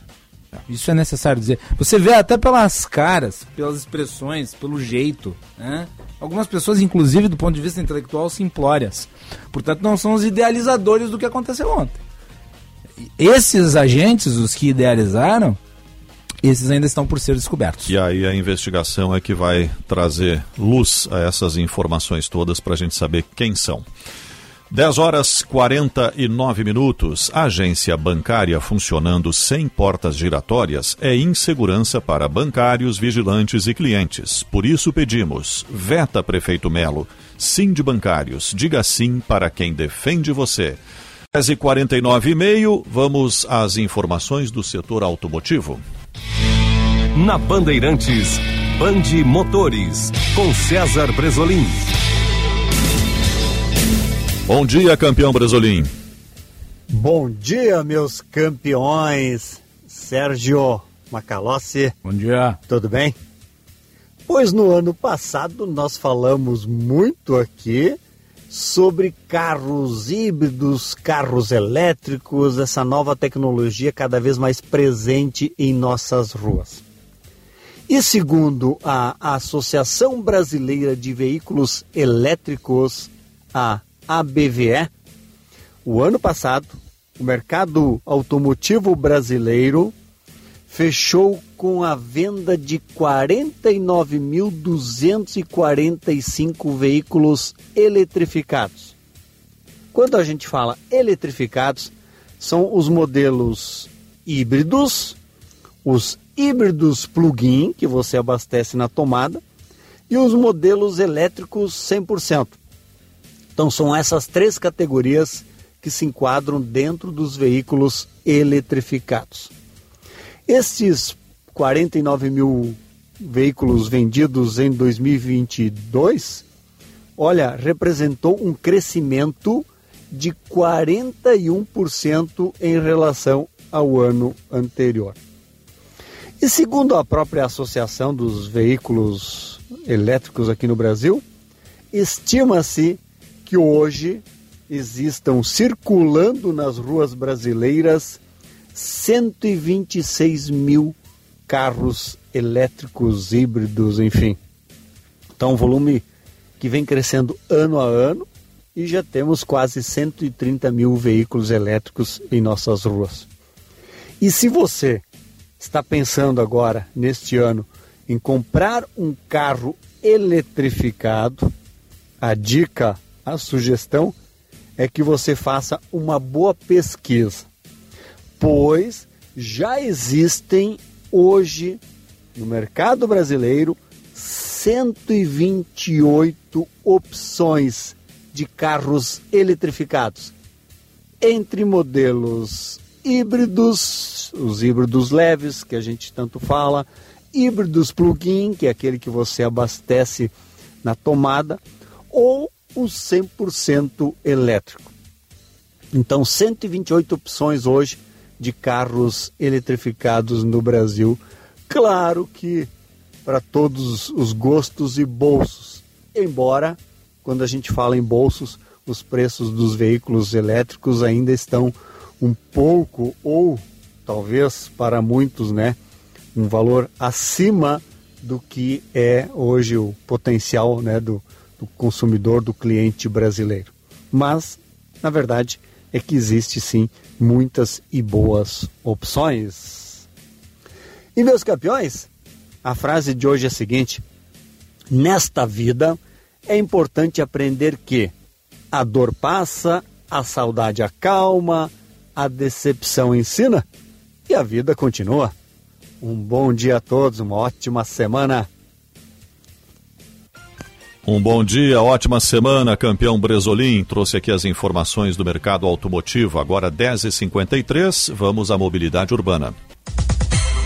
Isso é necessário dizer. Você vê até pelas caras, pelas expressões, pelo jeito. Né? Algumas pessoas, inclusive do ponto de vista intelectual, simplórias. Portanto, não são os idealizadores do que aconteceu ontem. Esses agentes, os que idealizaram, esses ainda estão por ser descobertos. E aí a investigação é que vai trazer luz a essas informações todas para a gente saber quem são. 10 horas 49 minutos. Agência bancária funcionando sem portas giratórias é insegurança para bancários, vigilantes e clientes. Por isso pedimos: veta Prefeito Melo. Sim de bancários. Diga sim para quem defende você. 10h49 e meio, vamos às informações do setor automotivo. Na Bandeirantes, Bande Motores, com César Bresolim. Bom dia, campeão Bresolim. Bom dia, meus campeões. Sérgio Macalossi. Bom dia. Tudo bem? Pois no ano passado nós falamos muito aqui sobre carros híbridos, carros elétricos, essa nova tecnologia cada vez mais presente em nossas ruas. E segundo a Associação Brasileira de Veículos Elétricos, a ABVE, o ano passado, o mercado automotivo brasileiro fechou com a venda de 49.245 veículos eletrificados. Quando a gente fala eletrificados, são os modelos híbridos, os híbridos plug-in, que você abastece na tomada, e os modelos elétricos 100%. Então são essas três categorias que se enquadram dentro dos veículos eletrificados. Estes 49 mil veículos vendidos em 2022, olha, representou um crescimento de 41% em relação ao ano anterior. E segundo a própria Associação dos Veículos Elétricos aqui no Brasil, estima-se que hoje existam circulando nas ruas brasileiras 126 mil carros elétricos, híbridos, enfim. Então, um volume que vem crescendo ano a ano e já temos quase 130 mil veículos elétricos em nossas ruas. E se você está pensando agora, neste ano, em comprar um carro eletrificado, a dica, a sugestão é que você faça uma boa pesquisa pois já existem hoje no mercado brasileiro 128 opções de carros eletrificados, entre modelos híbridos, os híbridos leves que a gente tanto fala, híbridos plug-in, que é aquele que você abastece na tomada, ou o 100% elétrico. Então, 128 opções hoje de carros eletrificados no Brasil. Claro que para todos os gostos e bolsos. Embora, quando a gente fala em bolsos, os preços dos veículos elétricos ainda estão um pouco, ou talvez para muitos, né, um valor acima do que é hoje o potencial né, do, do consumidor, do cliente brasileiro. Mas, na verdade, é que existe sim muitas e boas opções. E meus campeões, a frase de hoje é a seguinte: Nesta vida é importante aprender que a dor passa, a saudade acalma, a decepção ensina e a vida continua. Um bom dia a todos, uma ótima semana. Um bom dia, ótima semana, campeão Bresolim. Trouxe aqui as informações do mercado automotivo. Agora 10h53, vamos à mobilidade urbana.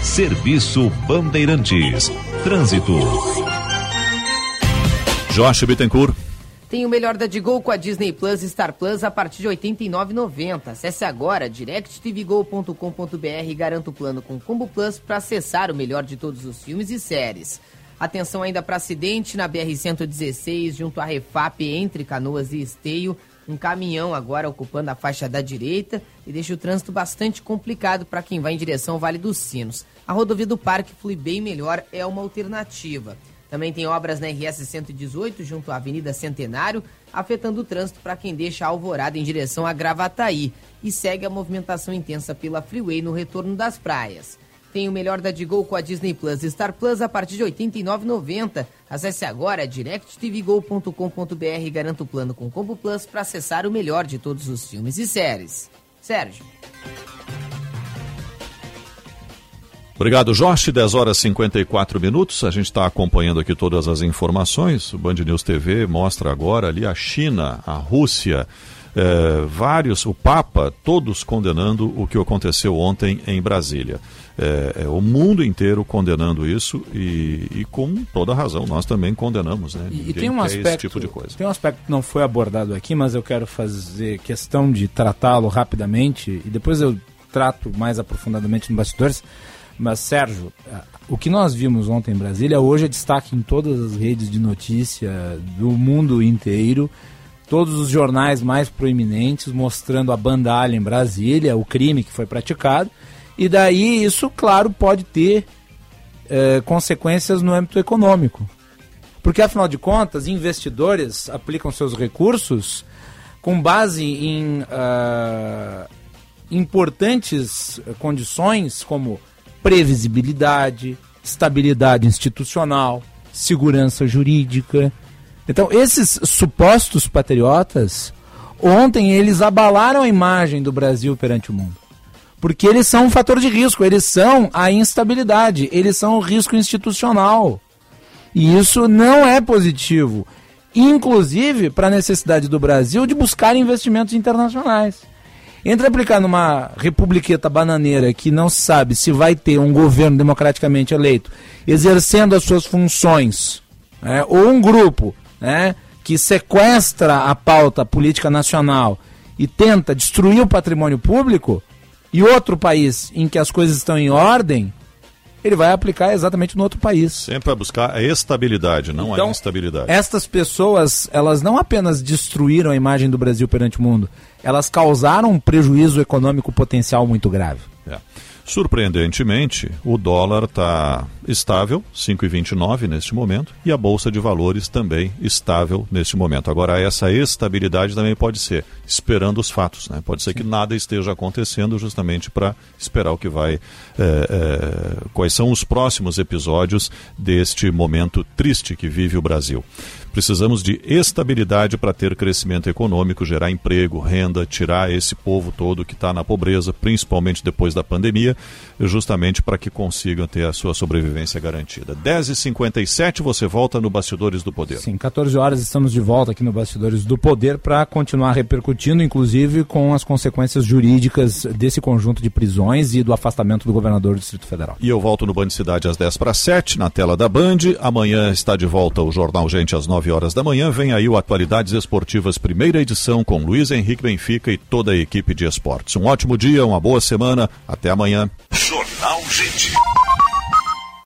Serviço Bandeirantes. Trânsito. Josh Bittencourt. Tem o melhor da Digol com a Disney Plus e Star Plus a partir de R$ 89,90. Acesse agora directtvgol.com.br e garanta o plano com Combo Plus para acessar o melhor de todos os filmes e séries. Atenção ainda para acidente na BR-116, junto à Refap, entre Canoas e Esteio. Um caminhão agora ocupando a faixa da direita e deixa o trânsito bastante complicado para quem vai em direção ao Vale dos Sinos. A rodovia do Parque flui bem melhor, é uma alternativa. Também tem obras na RS 118, junto à Avenida Centenário, afetando o trânsito para quem deixa a Alvorada em direção a Gravataí. E segue a movimentação intensa pela Freeway no retorno das praias. Tem o melhor da Digol com a Disney Plus e Star Plus a partir de R$ 89,90. Acesse agora directtvgol.com.br e garanta o plano com Combo Plus para acessar o melhor de todos os filmes e séries. Sérgio. Obrigado, Jorge. 10 horas e 54 minutos. A gente está acompanhando aqui todas as informações. O Band News TV mostra agora ali a China, a Rússia, É, vários, o Papa, todos condenando o que aconteceu ontem em Brasília. É, é, o mundo inteiro condenando isso e, e, com toda razão nós também condenamos, né? E, e tem um aspecto, tipo de coisa. tem um aspecto que não foi abordado aqui, mas eu quero fazer questão de tratá-lo rapidamente e depois eu trato mais aprofundadamente no bastidores. Mas Sérgio, o que nós vimos ontem em Brasília hoje é destaque em todas as redes de notícia do mundo inteiro. Todos os jornais mais proeminentes mostrando a bandalha em Brasília, o crime que foi praticado. E daí isso, claro, pode ter é, consequências no âmbito econômico. Porque, afinal de contas, investidores aplicam seus recursos com base em uh, importantes condições como previsibilidade, estabilidade institucional, segurança jurídica. Então, esses supostos patriotas, ontem eles abalaram a imagem do Brasil perante o mundo. Porque eles são um fator de risco, eles são a instabilidade, eles são o risco institucional. E isso não é positivo, inclusive para a necessidade do Brasil de buscar investimentos internacionais. Entre aplicar numa republiqueta bananeira que não se sabe se vai ter um governo democraticamente eleito exercendo as suas funções, né, ou um grupo né, que sequestra a pauta política nacional e tenta destruir o patrimônio público, e outro país em que as coisas estão em ordem, ele vai aplicar exatamente no outro país. Sempre vai buscar a estabilidade, não então, a instabilidade. Estas pessoas, elas não apenas destruíram a imagem do Brasil perante o mundo, elas causaram um prejuízo econômico potencial muito grave. É. Surpreendentemente, o dólar está estável, 5,29 neste momento, e a bolsa de valores também estável neste momento. Agora, essa estabilidade também pode ser esperando os fatos, né? Pode ser Sim. que nada esteja acontecendo justamente para esperar o que vai. É, é, quais são os próximos episódios deste momento triste que vive o Brasil. Precisamos de estabilidade para ter crescimento econômico, gerar emprego, renda, tirar esse povo todo que está na pobreza, principalmente depois da pandemia, justamente para que consigam ter a sua sobrevivência garantida. 10h57, você volta no Bastidores do Poder. Sim, 14 horas estamos de volta aqui no Bastidores do Poder para continuar repercutindo, inclusive com as consequências jurídicas desse conjunto de prisões e do afastamento do governador do Distrito Federal. E eu volto no Band Cidade às 10 para 7, na tela da Band. Amanhã está de volta o Jornal Gente às 9 9 horas da manhã, vem aí o Atualidades Esportivas, primeira edição, com Luiz Henrique Benfica e toda a equipe de esportes. Um ótimo dia, uma boa semana, até amanhã. Jornal Gente.